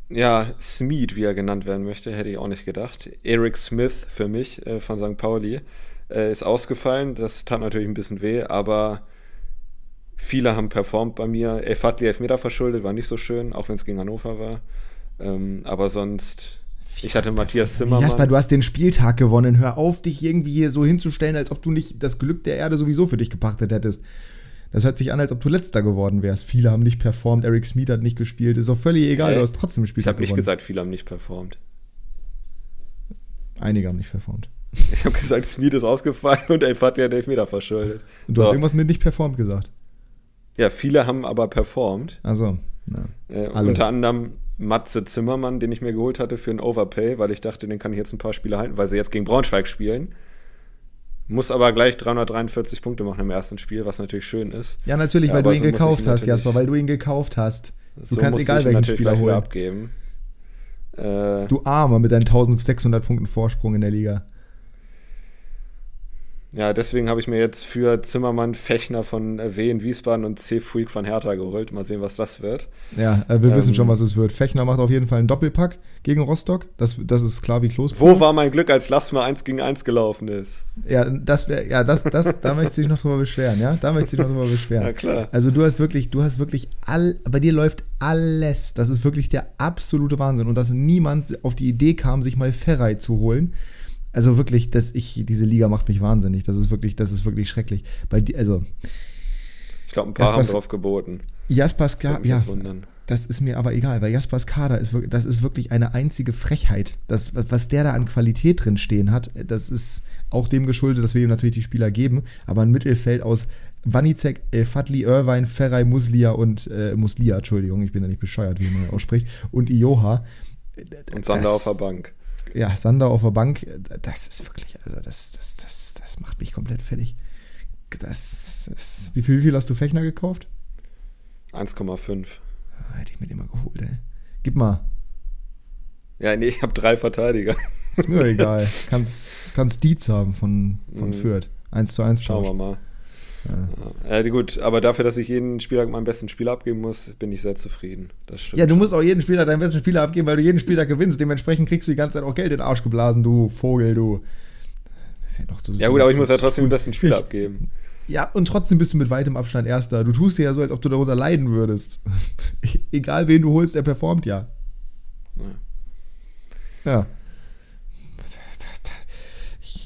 ja, Smeed, wie er genannt werden möchte, hätte ich auch nicht gedacht. Eric Smith für mich äh, von St. Pauli äh, ist ausgefallen. Das tat natürlich ein bisschen weh, aber viele haben performt bei mir. El Fadli Elfmeter verschuldet, war nicht so schön, auch wenn es gegen Hannover war. Ähm, aber sonst ich hatte Matthias Zimmermann. Jasper, du hast den Spieltag gewonnen. Hör auf, dich irgendwie hier so hinzustellen, als ob du nicht das Glück der Erde sowieso für dich gepachtet hättest. Das hört sich an, als ob du letzter geworden wärst. Viele haben nicht performt, Eric Smith hat nicht gespielt. Ist auch völlig egal, hey, du hast trotzdem gewonnen. Ich habe nicht gesagt, viele haben nicht performt. Einige haben nicht performt. Ich habe gesagt, Smith ist ausgefallen und El Fatih hat Elfmeter verschuldet. Und du so. hast irgendwas mit nicht performt gesagt. Ja, viele haben aber performt. Also, ja. Äh, unter anderem Matze Zimmermann, den ich mir geholt hatte für einen Overpay, weil ich dachte, den kann ich jetzt ein paar Spiele halten, weil sie jetzt gegen Braunschweig spielen. Muss aber gleich 343 Punkte machen im ersten Spiel, was natürlich schön ist. Ja, natürlich, weil du ihn so gekauft hast, Jasper, weil du ihn gekauft hast. Du so kannst egal welchen Spieler holen. Abgeben. Äh, du Armer mit deinen 1600 Punkten Vorsprung in der Liga. Ja, deswegen habe ich mir jetzt für Zimmermann Fechner von W in Wiesbaden und C. Fuig von Hertha geholt. Mal sehen, was das wird. Ja, äh, wir ähm, wissen schon, was es wird. Fechner macht auf jeden Fall einen Doppelpack gegen Rostock. Das, das ist klar wie Kloß. Wo war mein Glück, als Lachs mal 1 gegen 1 gelaufen ist? Ja, das wäre, ja, das, das, da möchte ich noch drüber beschweren, ja? Da möchte ich noch drüber beschweren. Ja, klar. Also du hast wirklich, du hast wirklich all, bei dir läuft alles. Das ist wirklich der absolute Wahnsinn. Und dass niemand auf die Idee kam, sich mal Ferrei zu holen also wirklich, dass ich, diese Liga macht mich wahnsinnig. Das ist wirklich, das ist wirklich schrecklich. Bei also. Ich glaube, ein paar Jaspers, haben drauf geboten. Jaspers Kader, ja, das ist mir aber egal, weil Jaspers Kader ist wirklich, das ist wirklich eine einzige Frechheit. Das, was der da an Qualität drin stehen hat, das ist auch dem geschuldet, dass wir ihm natürlich die Spieler geben, aber ein Mittelfeld aus Wanizek, El Fadli, Irvine, Ferrei, Muslia und äh, Muslia, Entschuldigung, ich bin ja nicht bescheuert, wie man ausspricht, und Ioha. Und Sander auf der Bank ja, Sander auf der Bank, das ist wirklich, also das, das, das, das macht mich komplett fertig. Das ist, wie viel, wie viel hast du Fechner gekauft? 1,5. Ah, hätte ich mir den mal geholt, ey. Gib mal. Ja, nee, ich habe drei Verteidiger. Ist mir egal. Kannst, kannst Dietz haben von, von mhm. Fürth. 1 zu 1 Schauen wir mal. Ja. ja. gut, aber dafür, dass ich jeden Spieltag meinen besten Spieler abgeben muss, bin ich sehr zufrieden. Das stimmt. Ja, du musst auch jeden Spieler deinen besten Spieler abgeben, weil du jeden Spieler gewinnst. Dementsprechend kriegst du die ganze Zeit auch Geld in den Arsch geblasen, du Vogel, du. Das ist ja, noch so, ja gut, aber ich muss ja trotzdem den besten Spieler abgeben. Ja, und trotzdem bist du mit weitem Abstand Erster. Du tust dir ja so, als ob du darunter leiden würdest. Egal, wen du holst, der performt ja. Ja. ja.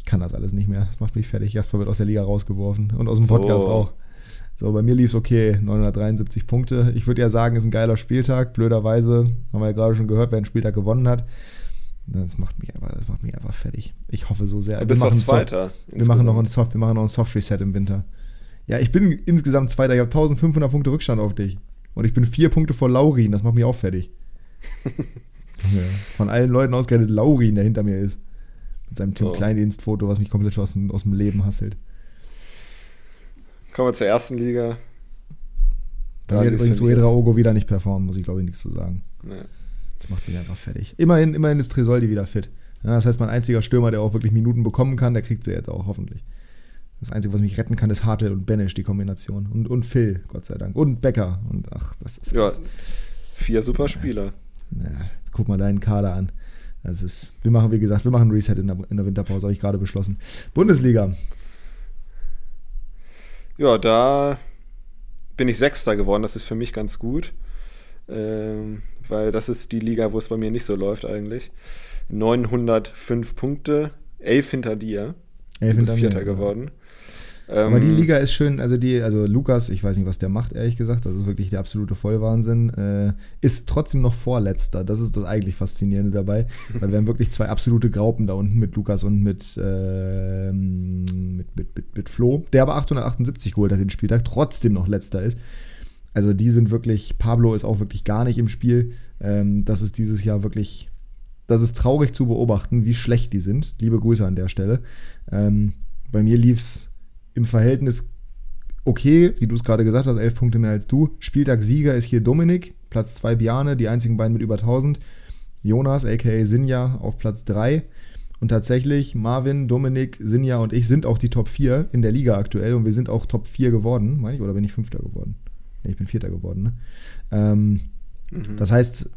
Kann das alles nicht mehr. Das macht mich fertig. Jasper wird aus der Liga rausgeworfen und aus dem Podcast so. auch. So, bei mir lief es okay, 973 Punkte. Ich würde ja sagen, ist ein geiler Spieltag. Blöderweise haben wir ja gerade schon gehört, wer einen Spieltag gewonnen hat. Das macht mich einfach, das macht mich einfach fertig. Ich hoffe so sehr. Du bist wir machen Zweiter. Soft, wir machen noch ein Soft, wir machen noch ein Soft Reset im Winter. Ja, ich bin insgesamt Zweiter. Ich habe 1500 Punkte Rückstand auf dich. Und ich bin vier Punkte vor Laurin. Das macht mich auch fertig. ja, von allen Leuten ausgerechnet Laurin, der hinter mir ist. Mit seinem Tim so. Kleindienstfoto, was mich komplett aus, aus dem Leben hasselt. Kommen wir zur ersten Liga. Mir hat übrigens Uedra Ogo wieder nicht performt, muss ich glaube ich nichts zu sagen. Nee. Das macht mich einfach fertig. Immerhin, immerhin ist Tresoldi wieder fit. Ja, das heißt, mein einziger Stürmer, der auch wirklich Minuten bekommen kann, der kriegt sie jetzt auch, hoffentlich. Das Einzige, was mich retten kann, ist Hartl und Benisch, die Kombination. Und, und Phil, Gott sei Dank. Und Becker. Und ach, das ist. Ja, vier super Spieler. Ja, guck mal deinen Kader an. Das ist, wir machen, wie gesagt, wir machen Reset in der, in der Winterpause, habe ich gerade beschlossen. Bundesliga. Ja, da bin ich Sechster geworden. Das ist für mich ganz gut. Ähm, weil das ist die Liga, wo es bei mir nicht so läuft eigentlich. 905 Punkte, 11 hinter dir. 11 hinter Vierter mir, geworden. Aber die Ähm, Liga ist schön, also die, also Lukas, ich weiß nicht, was der macht, ehrlich gesagt, das ist wirklich der absolute Vollwahnsinn, äh, ist trotzdem noch Vorletzter. Das ist das eigentlich Faszinierende dabei, weil wir haben wirklich zwei absolute Graupen da unten mit Lukas und mit, ähm, mit, mit, mit, mit Flo, der aber 878 geholt hat den Spieltag, trotzdem noch letzter ist. Also die sind wirklich, Pablo ist auch wirklich gar nicht im Spiel. Ähm, das ist dieses Jahr wirklich, das ist traurig zu beobachten, wie schlecht die sind. Liebe Grüße an der Stelle. Ähm, bei mir lief es im Verhältnis okay, wie du es gerade gesagt hast, elf Punkte mehr als du. Spieltag-Sieger ist hier Dominik, Platz 2 Biane, die einzigen beiden mit über 1000. Jonas, aka Sinja, auf Platz 3. Und tatsächlich, Marvin, Dominik, Sinja und ich sind auch die Top 4 in der Liga aktuell und wir sind auch Top 4 geworden, meine ich, oder bin ich Fünfter geworden? Nee, ich bin Vierter geworden, ne? Ähm, Das heißt,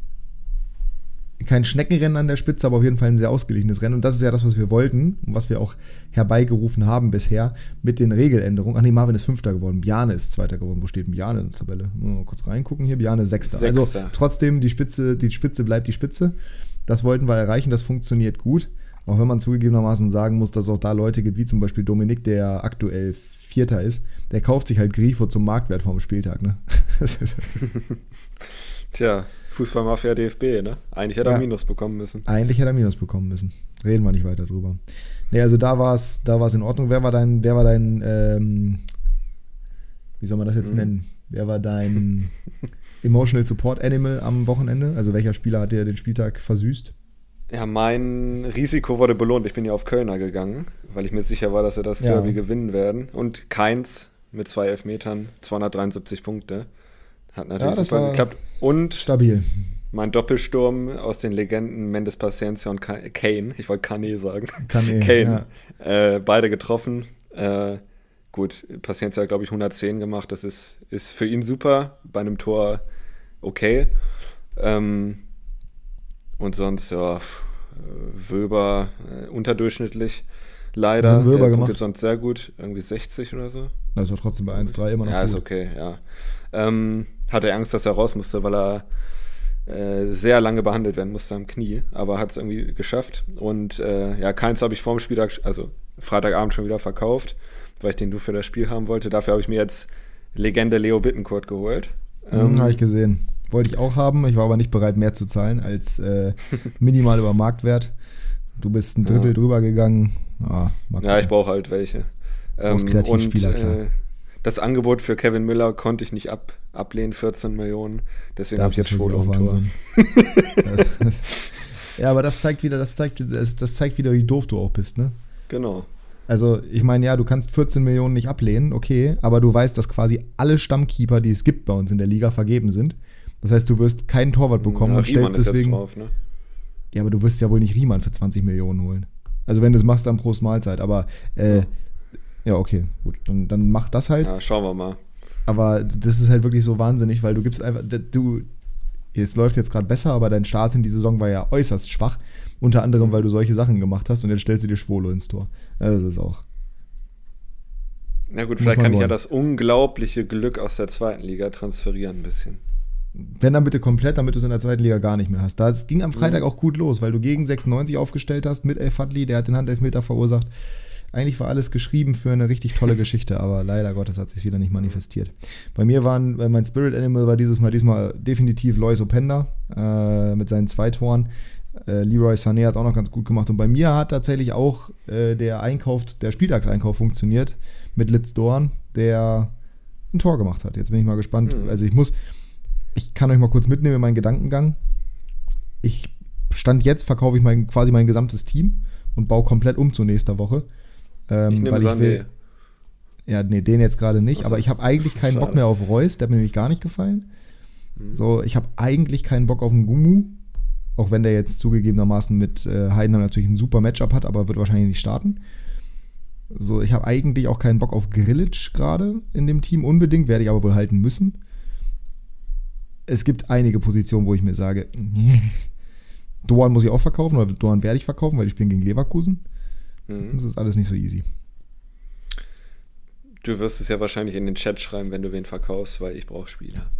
kein Schneckenrennen an der Spitze, aber auf jeden Fall ein sehr ausgeglichenes Rennen. Und das ist ja das, was wir wollten und was wir auch herbeigerufen haben bisher mit den Regeländerungen. Ach nee, Marvin ist Fünfter geworden, Biane ist Zweiter geworden. Wo steht Biane in der Tabelle? Mal kurz reingucken hier. Biane ist Sechster. Also Sechster. trotzdem, die Spitze, die Spitze bleibt die Spitze. Das wollten wir erreichen, das funktioniert gut. Auch wenn man zugegebenermaßen sagen muss, dass es auch da Leute gibt, wie zum Beispiel Dominik, der aktuell Vierter ist, der kauft sich halt Grifo zum Marktwert vom Spieltag. Ne? Tja, Fußballmafia DFB, ne? Eigentlich hätte er Ja. Minus bekommen müssen. Eigentlich hätte er Minus bekommen müssen. Reden wir nicht weiter drüber. Nee, also da war es da war's in Ordnung. Wer war dein, wer war dein, ähm, wie soll man das jetzt Mhm. nennen? Wer war dein Emotional Support Animal am Wochenende? Also welcher Spieler hat dir den Spieltag versüßt? Ja, mein Risiko wurde belohnt. Ich bin ja auf Kölner gegangen, weil ich mir sicher war, dass sie das Ja. Derby gewinnen werden. Und Keins mit zwei Elfmetern, 273 Punkte. Hat natürlich Ja, super geklappt. Und Stabil. mein Doppelsturm aus den Legenden Mendes Paciencia und Ka- Kane. Ich wollte Kane sagen. Kane, Kane. Äh, beide getroffen. Äh, gut, Paciencia hat, glaube ich, 110 gemacht. Das ist, ist für ihn super. Bei einem Tor okay. Ähm, und sonst, ja, äh, Wöber äh, unterdurchschnittlich. Leider. Hat Wöber Der gemacht? sonst sehr gut. Irgendwie 60 oder so. War trotzdem bei 1-3 immer noch Ja, ist gut. okay, ja. Ähm, hatte Angst, dass er raus musste, weil er äh, sehr lange behandelt werden musste am Knie, aber hat es irgendwie geschafft. Und äh, ja, keins habe ich vorm Spieltag, also Freitagabend schon wieder verkauft, weil ich den nur für das Spiel haben wollte. Dafür habe ich mir jetzt Legende Leo Bittencourt geholt. Mhm, Ähm, habe ich gesehen. Wollte ich auch haben, ich war aber nicht bereit, mehr zu zahlen als äh, minimal über Marktwert. Du bist ein Drittel Ja. drüber gegangen. Ah, ja, ich brauche halt welche. Ähm, Kreativspieler, und klar. Das Angebot für Kevin Miller konnte ich nicht ab, ablehnen, 14 Millionen. Deswegen ist ich jetzt Schwolo Tor. Wahnsinn. das, das, ja, aber das zeigt wieder, das zeigt, das, das zeigt wieder, wie doof du auch bist, ne? Genau. Also, ich meine, ja, du kannst 14 Millionen nicht ablehnen, okay, aber du weißt, dass quasi alle Stammkeeper, die es gibt bei uns in der Liga, vergeben sind. Das heißt, du wirst keinen Torwart bekommen ja, und Riemann stellst jetzt deswegen. drauf, ne? Ja, aber du wirst ja wohl nicht Riemann für 20 Millionen holen. Also, wenn du es machst, dann pro Mahlzeit. Aber, äh, Ja. Ja, okay, gut. Dann, dann mach das halt. Ja, schauen wir mal. Aber das ist halt wirklich so wahnsinnig, weil du gibst einfach, du, es läuft jetzt gerade besser, aber dein Start in die Saison war ja äußerst schwach. Unter anderem, weil du solche Sachen gemacht hast und jetzt stellst du dir Schwolo ins Tor. Also das ist auch. Na gut, vielleicht kann ich ja wollen. das unglaubliche Glück aus der zweiten Liga transferieren ein bisschen. Wenn dann bitte komplett, damit du es in der zweiten Liga gar nicht mehr hast. Da es ging am Freitag auch gut los, weil du gegen 96 aufgestellt hast mit El Fadli, der hat den Handelfmeter verursacht. Eigentlich war alles geschrieben für eine richtig tolle Geschichte, aber leider Gottes hat sich wieder nicht manifestiert. Bei mir waren, weil mein Spirit Animal war dieses Mal diesmal definitiv Lois Openda äh, mit seinen zwei Toren. Äh, Leroy Sané hat auch noch ganz gut gemacht. Und bei mir hat tatsächlich auch äh, der Einkauf, der Spieltagseinkauf funktioniert mit Litz Dorn, der ein Tor gemacht hat. Jetzt bin ich mal gespannt. Mhm. Also ich muss, ich kann euch mal kurz mitnehmen in meinen Gedankengang. Ich stand jetzt, verkaufe ich mein, quasi mein gesamtes Team und baue komplett um zu nächster Woche. Ähm, Ich nehme weil ich Sané. will, ja, nee, den jetzt gerade nicht, aber ich habe eigentlich keinen Bock Schade. mehr auf Reus, der hat mir nämlich gar nicht gefallen. Mhm. So, ich habe eigentlich keinen Bock auf einen Gumu, auch wenn der jetzt zugegebenermaßen mit äh, Heidenheim natürlich ein super Matchup hat, aber wird wahrscheinlich nicht starten. So, ich habe eigentlich auch keinen Bock auf Grillitsch gerade in dem Team unbedingt, werde ich aber wohl halten müssen. Es gibt einige Positionen, wo ich mir sage, Doan muss ich auch verkaufen, oder Doan werde ich verkaufen, weil die spielen gegen Leverkusen. Mhm. Das ist alles nicht so easy. Du wirst es ja wahrscheinlich in den Chat schreiben, wenn du wen verkaufst, weil ich brauche Spieler.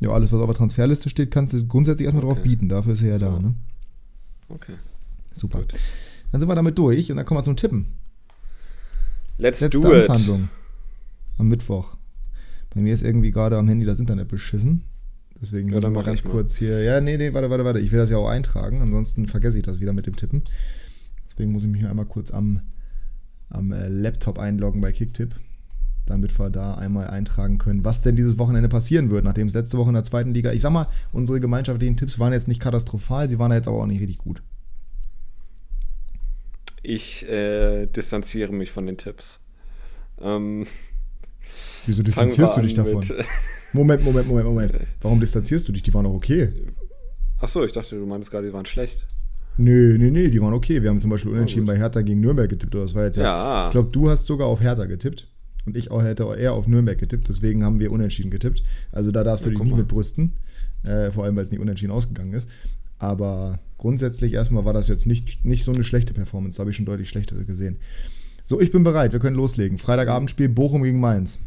Ja, alles, was auf der Transferliste steht, kannst du grundsätzlich erstmal drauf Okay. bieten. Dafür ist er ja So. da, ne? Okay. Super. Gut. Dann sind wir damit durch und dann kommen wir zum Tippen. Let's Letzte do it. Am Mittwoch. Bei mir ist irgendwie gerade am Handy das Internet beschissen. Deswegen Ja, dann mal ganz mal. kurz hier. Ja, nee, nee, warte, warte, warte. Ich will das ja auch eintragen. Ansonsten vergesse ich das wieder mit dem Tippen. Deswegen muss ich mich einmal kurz am, am äh, Laptop einloggen bei Kicktip, damit wir da einmal eintragen können, was denn dieses Wochenende passieren wird, nachdem es letzte Woche in der zweiten Liga. Ich sag mal, unsere gemeinschaftlichen Tipps waren jetzt nicht katastrophal, sie waren jetzt aber auch nicht richtig gut. Ich äh, distanziere mich von den Tipps. Ähm, Wieso distanzierst du dich davon? Moment, Moment, Moment, Moment. Warum distanzierst du dich? Die waren doch okay. Achso, ich dachte, du meintest gerade, die waren schlecht. Nee, nee, nee, die waren okay. Wir haben zum Beispiel unentschieden gut. bei Hertha gegen Nürnberg getippt. Das war jetzt ja. Ja. Ich glaube, du hast sogar auf Hertha getippt. Und ich auch hätte eher auf Nürnberg getippt. Deswegen haben wir unentschieden getippt. Also da darfst du Ja, dich nie mit brüsten. Äh, vor allem, weil es nicht unentschieden ausgegangen ist. Aber grundsätzlich erstmal war das jetzt nicht, nicht so eine schlechte Performance. Da habe ich schon deutlich schlechtere gesehen. So, ich bin bereit. Wir können loslegen. Freitagabendspiel Bochum gegen Mainz.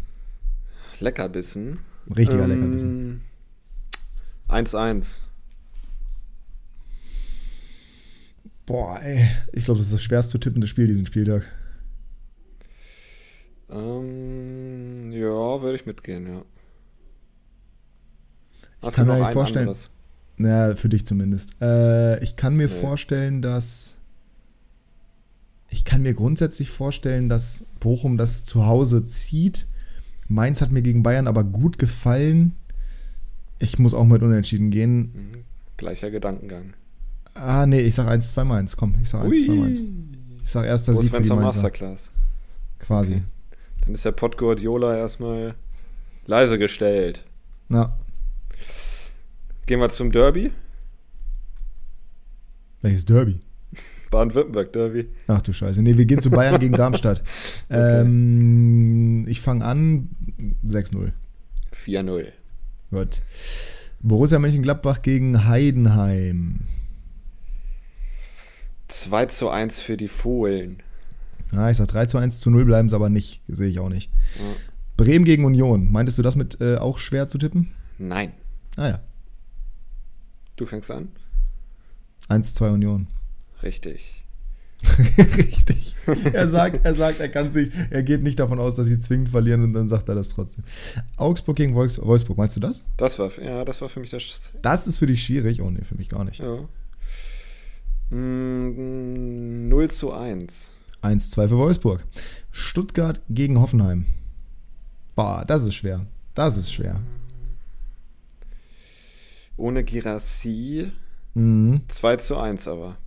Leckerbissen. Richtiger Ähm, Leckerbissen. 1-1. Boah, ey. Ich glaube, das ist das schwerst zu tippende Spiel diesen Spieltag. Ähm, ja, würde ich mitgehen, ja. Was kann gibt mir vorstellen- anderes? Naja, für dich zumindest. Äh, ich kann mir Nee. vorstellen, dass. Ich kann mir grundsätzlich vorstellen, dass Bochum das zu Hause zieht. Mainz hat mir gegen Bayern aber gut gefallen. Ich muss auch mit Unentschieden gehen. Mhm. Gleicher Gedankengang. Ah, nee, ich sag 1-2 Mainz. Komm, ich sag 1-2 Mainz. Ich sag erster Sieg für die Mainzer. Masterclass? Quasi. Okay. Dann ist der Pott Guardiola erstmal leise gestellt. Na, Gehen wir zum Derby. welches Derby? Baden-Württemberg-Derby. Ach du Scheiße. Nee, wir gehen zu Bayern gegen Darmstadt. Ähm, ich fange an 6-0. 4-0. Gut. Borussia Mönchengladbach gegen Heidenheim. 2 zu 1 für die Fohlen. Ja, ich sag 3 zu 1 zu 0 bleiben sie aber nicht. Sehe ich auch nicht. Ja. Bremen gegen Union. Meintest du das mit äh, auch schwer zu tippen? Nein. Ah ja. Du fängst an? 1-2 Union. Richtig. Richtig. Er sagt, er sagt, er kann sich, er geht nicht davon aus, dass sie zwingend verlieren und dann sagt er das trotzdem. Augsburg gegen Wolfs Wolfsburg, meinst du das? Das war, ja, das war für mich das. Das ist für dich schwierig. Oh nee, für mich gar nicht. Ja. Mm, 0 zu 1. 1-2 für Wolfsburg. Stuttgart gegen Hoffenheim. Boah, das ist schwer. Das ist schwer. Ohne Girassi Mhm. 2 zu 1 aber.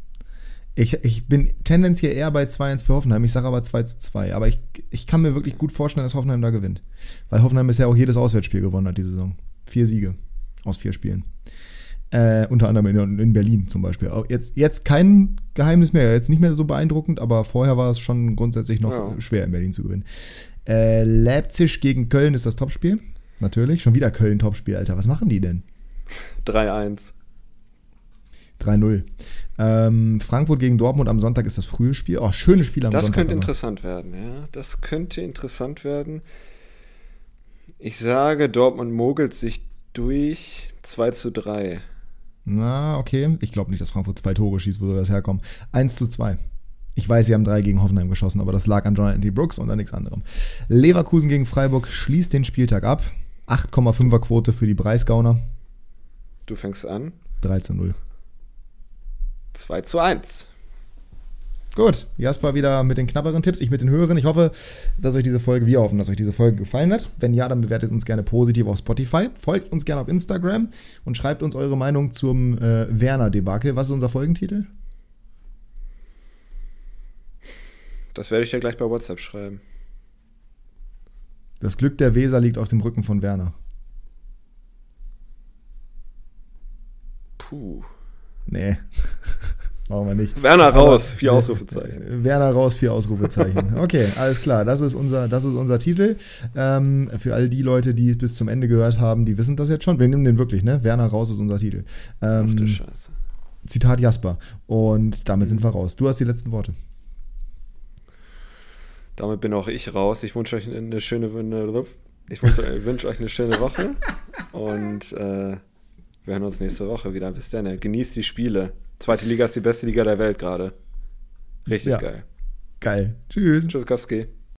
Ich, ich bin tendenziell eher bei 2-1 für Hoffenheim. Ich sage aber 2 zu 2. Aber ich, ich kann mir wirklich gut vorstellen, dass Hoffenheim da gewinnt. Weil Hoffenheim bisher auch jedes Auswärtsspiel gewonnen hat diese Saison. Vier Siege aus vier Spielen. Äh, unter anderem in, in Berlin zum Beispiel. Jetzt, jetzt kein Geheimnis mehr. Jetzt nicht mehr so beeindruckend, aber vorher war es schon grundsätzlich noch Ja. schwer in Berlin zu gewinnen. Äh, Leipzig gegen Köln ist das Topspiel. Natürlich. Schon wieder Köln Topspiel, Alter. Was machen die denn? 3-1. 3-0. Ähm, Frankfurt gegen Dortmund am Sonntag ist das frühe Spiel. Oh, schönes Spiel am Das Sonntag. könnte aber. interessant werden, ja. Das könnte interessant werden. Ich sage, Dortmund mogelt sich durch 2 zu 3. Na, okay. Ich glaube nicht, dass Frankfurt zwei Tore schießt, wo soll das herkommen. 1 zu 2. Ich weiß, sie haben drei gegen Hoffenheim geschossen, aber das lag an Jonathan T. Brooks und an nichts anderem. Leverkusen gegen Freiburg schließt den Spieltag ab. 8,5er Quote für die Breisgauner. Du fängst an. 3 zu 0. 2 zu 1. Gut, Jasper wieder mit den knapperen Tipps, ich mit den höheren. Ich hoffe, dass euch diese Folge, wir hoffen, dass euch diese Folge gefallen hat. Wenn ja, dann bewertet uns gerne positiv auf Spotify, folgt uns gerne auf Instagram und schreibt uns eure Meinung zum äh, Werner-Debakel. Was ist unser Folgentitel? Das werde ich dir gleich bei WhatsApp schreiben. Das Glück der Weser liegt auf dem Rücken von Werner. Puh. Nee. Machen wir nicht. Werner Aber- raus, vier Ausrufezeichen. Werner raus, vier Ausrufezeichen. Okay, alles klar. Das ist unser, das ist unser Titel. Ähm, für all die Leute, die es bis zum Ende gehört haben, die wissen das jetzt schon. Wir nehmen den wirklich, ne? Werner raus ist unser Titel. Ach du Ähm, Scheiße. Zitat Jasper. Und damit sind wir raus. Du hast die letzten Worte. Damit bin auch ich raus. Ich wünsche euch eine schöne, ich wünsche, wünsche euch eine schöne Woche und äh, wir hören uns nächste Woche wieder. Bis dann. Genießt die Spiele. Zweite Liga ist die beste Liga der Welt gerade. Richtig Ja. geil. Geil. Tschüss. Tschüss, Koski.